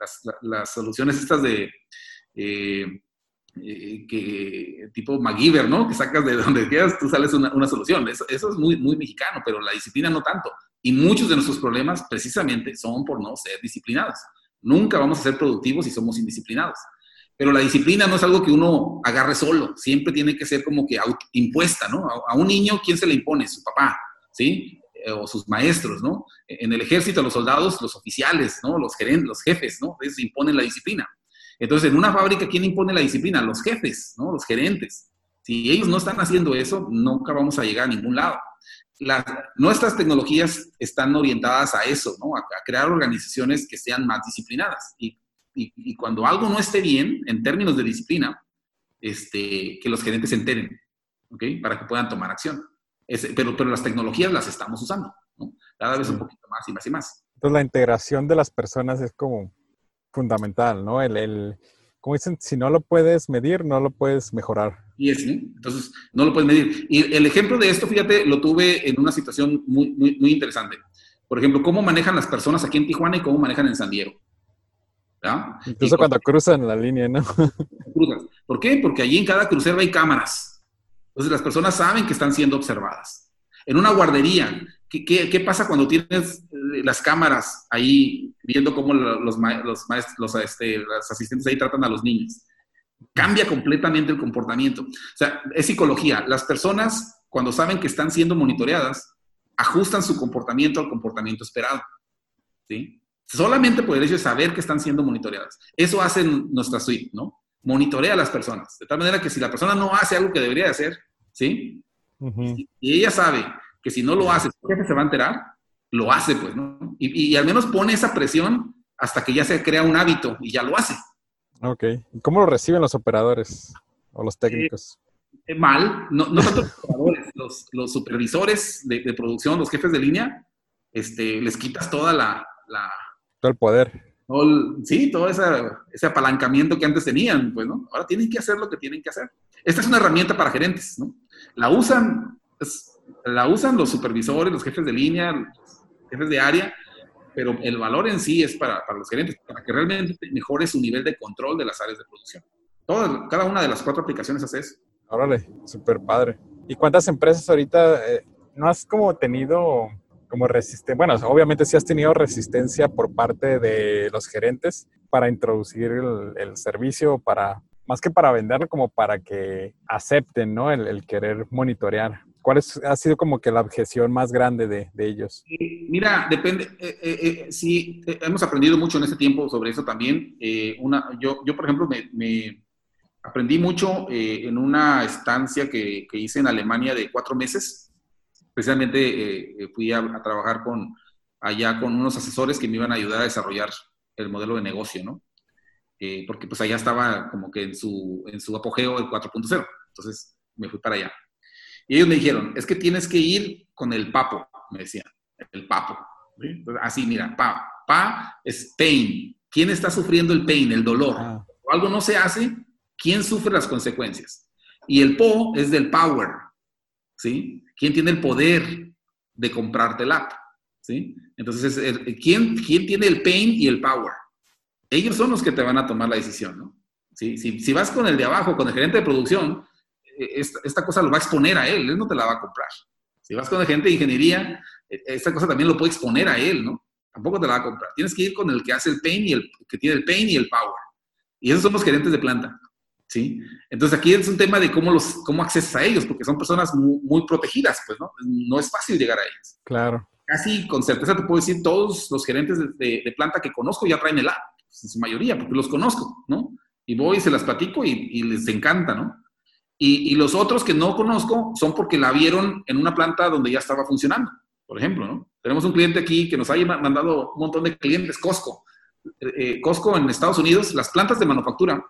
las, las, soluciones estas de... Eh, eh, que tipo MacGyver, ¿no? Que sacas de donde quieras, tú sales una, solución. Eso, eso, es muy, muy mexicano, pero la disciplina no tanto. Y muchos de nuestros problemas precisamente son por no ser disciplinados. Nunca vamos a ser productivos si somos indisciplinados. Pero la disciplina no es algo que uno agarre solo, siempre tiene que ser como que impuesta, ¿no? A, a un niño, ¿quién se le impone? Su papá, ¿sí? Eh, o sus maestros, ¿no? En el ejército, los soldados, los oficiales, ¿no? Los gerentes, los jefes, ¿no? Ellos imponen la disciplina. Entonces, en una fábrica, ¿quién impone la disciplina? Los jefes, ¿no? Los gerentes. Si ellos no están haciendo eso, nunca vamos a llegar a ningún lado. nuestras tecnologías están orientadas a eso, ¿no? A, crear organizaciones que sean más disciplinadas. Y, cuando algo no esté bien, en términos de disciplina, este, que los gerentes se enteren, ¿ok? Para que puedan tomar acción. pero, pero las tecnologías las estamos usando, ¿no? Cada vez un poquito más y más y más. Entonces, la integración de las personas es como fundamental, ¿no? El, el, como dicen, si no lo puedes medir, no lo puedes mejorar. Y es, Entonces, no lo puedes medir. Y el ejemplo de esto, fíjate, lo tuve en una situación muy, muy, muy interesante. Por ejemplo, cómo manejan las personas aquí en Tijuana y cómo manejan en San Diego. Incluso cuando cruzan la línea, ¿no? ¿Por qué? Porque allí en cada crucero hay cámaras. Entonces las personas saben que están siendo observadas. En una guardería, ¿qué, qué, qué pasa cuando tienes eh, las cámaras ahí viendo cómo los, los maestros, los, este, los asistentes ahí tratan a los niños. Cambia completamente el comportamiento. O sea, es psicología. Las personas, cuando saben que están siendo monitoreadas, ajustan su comportamiento al comportamiento esperado. ¿sí? Solamente por el hecho de saber que están siendo monitoreadas. Eso hace nuestra suite, ¿no? Monitorea a las personas. De tal manera que si la persona no hace algo que debería hacer, ¿sí? Y ella sabe que si no lo hace, su jefe se va a enterar, lo hace, pues, ¿no? Y, al menos pone esa presión hasta que ya se crea un hábito y ya lo hace. Ok. ¿Cómo lo reciben los operadores o los técnicos? Eh, mal, no, no tanto los operadores, los, supervisores de, producción, los jefes de línea, este, les quitas toda la... todo el poder. sí, todo ese apalancamiento que antes tenían, pues, ¿no? Ahora tienen que hacer lo que tienen que hacer. Esta es una herramienta para gerentes, ¿no? La usan, la usan los supervisores, los jefes de línea, jefes de área, pero el valor en sí es para, para, los gerentes, para que realmente mejore su nivel de control de las áreas de producción. Toda, cada una de las cuatro aplicaciones hace eso. Órale, súper padre. ¿Y cuántas empresas ahorita eh, no has como tenido como resistencia? Bueno, obviamente sí has tenido resistencia por parte de los gerentes para introducir el, servicio, para más que para venderlo, como para que acepten, ¿no? El, querer monitorear. ¿Cuál ha sido como que la objeción más grande de, ellos? Mira, depende. Eh, eh, eh, sí, hemos aprendido mucho en este tiempo sobre eso también. una, yo, yo, por ejemplo, me, aprendí mucho en una estancia que, hice en Alemania de cuatro meses. Precisamente fui a, trabajar con, allá con unos asesores que me iban a ayudar a desarrollar el modelo de negocio, ¿no? porque pues allá estaba como que en su, en su apogeo el 4.0. Entonces me fui para allá. Y ellos me dijeron, es que tienes que ir con el papo, me decían, el papo. Así, mira, pa, pa es pain. ¿Quién está sufriendo el pain, el dolor? Ah. O algo no se hace, ¿quién sufre las consecuencias? Y el po es del power, ¿sí? ¿Quién tiene el poder de comprarte el app? ¿Sí? Entonces, ¿quién, ¿quién tiene el pain y el power? Ellos son los que te van a tomar la decisión, ¿no? Si, si, vas con el de abajo, con el gerente de producción, e, esta, esta, cosa lo va a exponer a él, él no te la va a comprar. Si vas con el gerente de ingeniería, e, esta cosa también lo puede exponer a él, ¿no? Tampoco te la va a comprar. Tienes que ir con el que hace el pain y el que tiene el pain y el power. Y esos son los gerentes de planta. ¿Sí? Entonces aquí es un tema de cómo, los, cómo accesas a ellos, porque son personas muy, protegidas, pues, ¿no? No es fácil llegar a ellos. Claro. Casi con certeza te puedo decir, todos los gerentes de, planta que conozco ya traen el app, pues, en su mayoría, porque los conozco, ¿no? Y voy y se las platico y, les encanta, ¿no? Y, y, los otros que no conozco son porque la vieron en una planta donde ya estaba funcionando, por ejemplo, ¿no? Tenemos un cliente aquí que nos ha mandado un montón de clientes, Costco. Eh, eh, Costco en Estados Unidos, las plantas de manufactura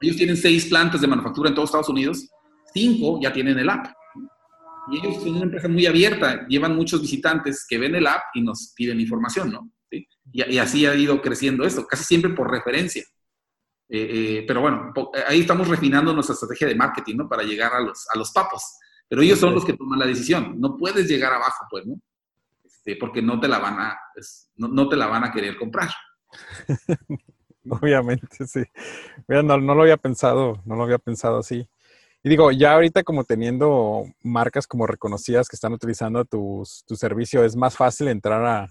ellos tienen seis plantas de manufactura en todos Estados Unidos, cinco ya tienen el app. Y ellos son una empresa muy abierta, llevan muchos visitantes que ven el app y nos piden información, ¿no? Y, así ha ido creciendo esto, casi siempre por referencia. Eh, eh, pero bueno, ahí estamos refinando nuestra estrategia de marketing, ¿no? Para llegar a los, a los papos. Pero ellos son los que toman la decisión. No puedes llegar abajo, pues, ¿no? Este, porque no te la van a, no, no te la van a querer comprar. Obviamente, sí. no, no lo había pensado, no lo había pensado así. Y digo, ya ahorita como teniendo marcas como reconocidas que están utilizando tu servicio, ¿es más fácil entrar a,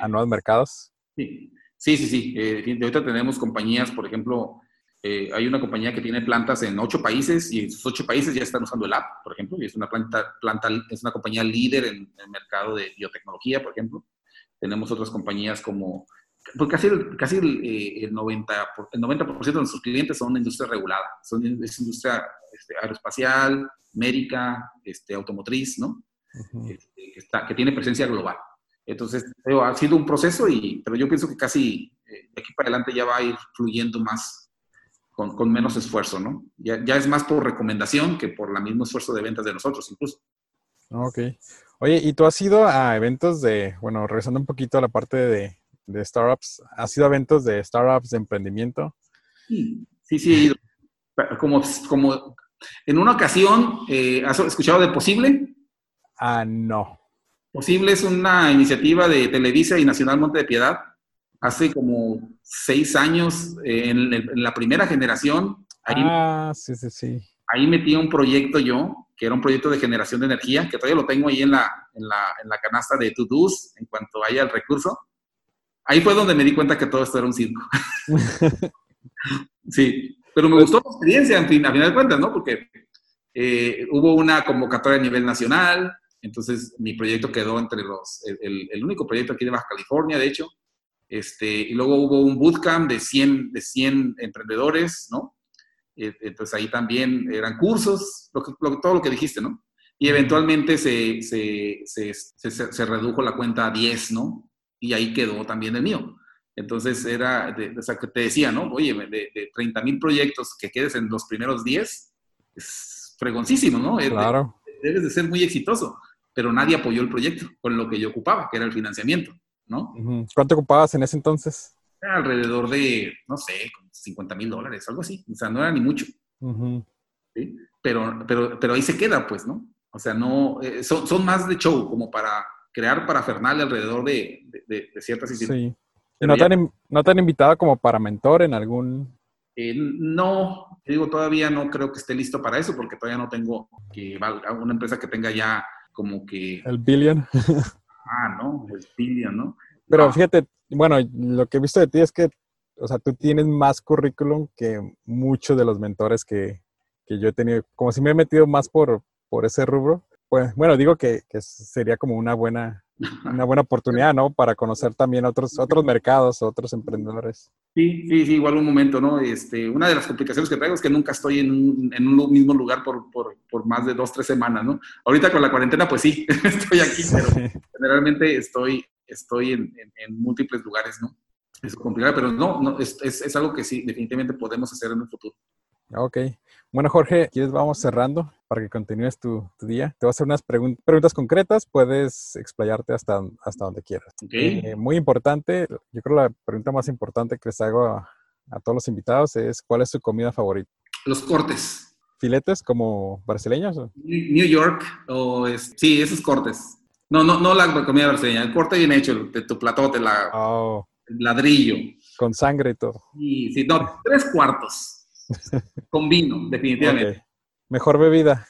a nuevos mercados? Sí, sí, sí. sí. Eh, ahorita tenemos compañías, por ejemplo, eh, hay una compañía que tiene plantas en ocho países y en esos ocho países ya están usando el app, por ejemplo, y es una planta, planta es una compañía líder en el mercado de biotecnología, por ejemplo. Tenemos otras compañías como porque casi, casi el, 90%, eh, el 90 de nuestros clientes son industria regulada, son es industria este, aeroespacial, médica, este, automotriz, ¿no? Este, que, está, que, tiene presencia global. Entonces, ha sido un proceso, y, pero yo pienso que casi eh, de aquí para adelante ya va a ir fluyendo más, con, con menos esfuerzo, ¿no? Ya, ya, es más por recomendación que por el mismo esfuerzo de ventas de nosotros, incluso. Ok. Oye, ¿y tú has ido a eventos de, bueno, regresando un poquito a la parte de, de startups. ¿Has ido a eventos de startups de emprendimiento? Sí, sí, sí he ido. Como, como en una ocasión, eh, ¿has escuchado de Posible? Ah, no. Posible es una iniciativa de Televisa y Nacional Monte de Piedad. Hace como seis años, eh, en, la primera generación. Ahí, ah, sí, sí, sí. Ahí metí un proyecto yo, que era un proyecto de generación de energía, que todavía lo tengo ahí en la, en la, en la canasta de to-dos, en cuanto haya el recurso ahí fue donde me di cuenta que todo esto era un circo. sí, pero me gustó la experiencia, en fin, a final de cuentas, ¿no? Porque eh, hubo una convocatoria a nivel nacional, entonces mi proyecto quedó entre los, el, único proyecto aquí de Baja California, de hecho, este, y luego hubo un bootcamp de 100, de 100 emprendedores, ¿no? Eh, entonces ahí también eran cursos, todo lo que dijiste, ¿no? Y eventualmente se, se, se, se, redujo la cuenta a 10, ¿no? Y ahí quedó también el mío. Entonces era, de, o sea, que te decía, ¿no? Oye, de, de 30 mil proyectos que quedes en los primeros 10, es fregoncísimo, ¿no? Claro. Debes de ser muy exitoso, pero nadie apoyó el proyecto con lo que yo ocupaba, que era el financiamiento, ¿no? ¿Cuánto ocupabas en ese entonces? alrededor de, no sé, 50 mil dólares, algo así. O sea, no era ni mucho. ¿sí? pero, pero, pero ahí se queda, pues, ¿no? O sea, no, eh, son, son más de show, como para crear parafernalia alrededor de, de, ciertas instituciones. Sí. ¿No, te han, ¿No te han invitado como para mentor en algún...? Eh, no, digo, todavía no creo que esté listo para eso porque todavía no tengo que una empresa que tenga ya como que... El billion. ah, no, el billion, ¿no? Pero fíjate, bueno, lo que he visto de ti es que, o sea, tú tienes más currículum que muchos de los mentores que, que yo he tenido. Como si me he metido más por, por ese rubro pues, bueno, digo que, sería como una buena, una buena oportunidad, ¿no? Para conocer también otros, otros mercados, otros emprendedores. Sí, sí, sí, igual un momento, ¿no? Este, una de las complicaciones que traigo es que nunca estoy en un, en un mismo lugar por, por, por, más de dos, tres semanas, ¿no? Ahorita con la cuarentena, pues sí, estoy aquí, pero generalmente estoy, estoy en, en, múltiples lugares, ¿no? Es complicado, pero no, no es, es, es, algo que sí, definitivamente podemos hacer en un futuro. Ok. Bueno, Jorge, ¿quieres vamos cerrando para que continúes tu, día? Te voy a hacer unas preguntas concretas, puedes explayarte hasta, hasta donde quieras. Eh, muy importante, yo creo la pregunta más importante que les hago a, todos los invitados es ¿cuál es su comida favorita? Los cortes. ¿Filetes como brasileños? New York, o sí, esos cortes. No, no, no la comida brasileña, el corte bien hecho, de tu platote, la, oh. el ladrillo. Con sangre y todo. Sí, sí, no, tres cuartos. Con vino, definitivamente. Mejor bebida.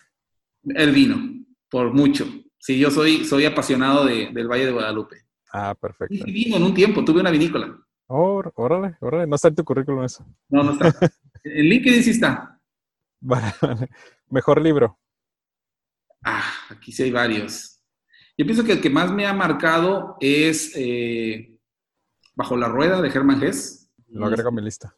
El vino, por mucho. Sí, yo soy, soy apasionado del Valle de Guadalupe. Ah, perfecto. Y vino en un tiempo, tuve una vinícola. Oh, órale, órale. No está en tu currículum eso. No, no está. en LinkedIn sí está. Vale, Mejor libro. Ah, aquí sí hay varios. Yo pienso que el que más me ha marcado es eh, Bajo la Rueda de Germán Hess. Lo agrego a mi lista.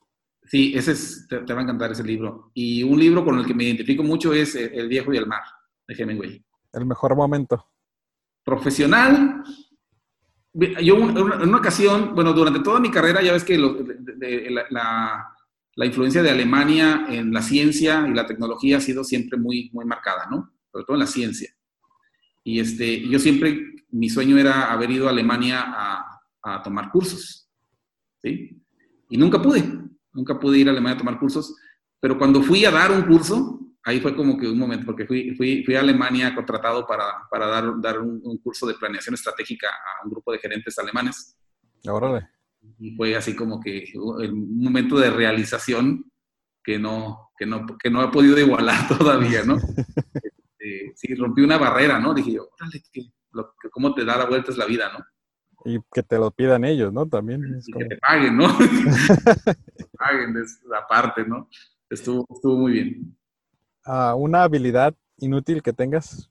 Sí, ese es, te, va a encantar ese libro. Y un libro con el que me identifico mucho es eh, El viejo y el mar, de Hemingway. El mejor momento. Profesional. Yo en una ocasión, bueno, durante toda mi carrera, ya ves que la, influencia de Alemania en la ciencia y la tecnología ha sido siempre muy, muy marcada, ¿no? Sobre todo en la ciencia. Y este, yo siempre, mi sueño era haber ido a Alemania a, a tomar cursos, ¿sí? Y nunca pude nunca pude ir a Alemania a tomar cursos, pero cuando fui a dar un curso, ahí fue como que un momento, porque fui, fui, fui a Alemania contratado para, para dar, dar un, curso de planeación estratégica a un grupo de gerentes alemanes. Órale. Y fue así como que un momento de realización que no, que no, que no he podido igualar todavía, ¿no? Este, sí, rompí una barrera, ¿no? Dije yo, órale, que, cómo te da la vuelta es la vida, ¿no? Y que te lo pidan ellos, ¿no? También. y que te paguen, ¿no? paguen la parte, ¿no? Estuvo, estuvo muy bien. Ah, ¿Una habilidad inútil que tengas?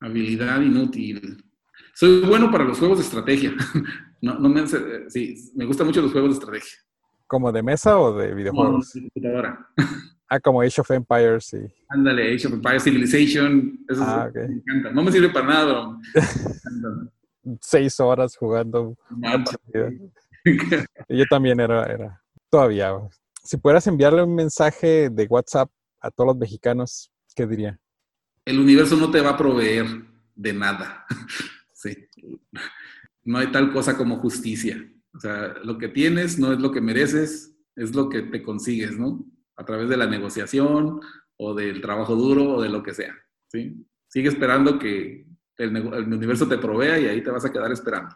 Habilidad inútil. Soy bueno para los juegos de estrategia. No, no me, sí, me gustan mucho los juegos de estrategia. ¿Como de mesa o de videojuegos? de computadora. Ah, como Age of Empires, sí. Ándale, Age of Empires, Civilization. Eso ah, me encanta. No me sirve para nada, pero seis horas jugando. yo también era, era, todavía. Si pudieras enviarle un mensaje de WhatsApp a todos los mexicanos, ¿qué diría? El universo no te va a proveer de nada. sí. No hay tal cosa como justicia. O sea, lo que tienes no es lo que mereces, es lo que te consigues, ¿no? A través de la negociación o del trabajo duro o de lo que sea. ¿sí? Sigue esperando que el, universo te provea y ahí te vas a quedar esperando.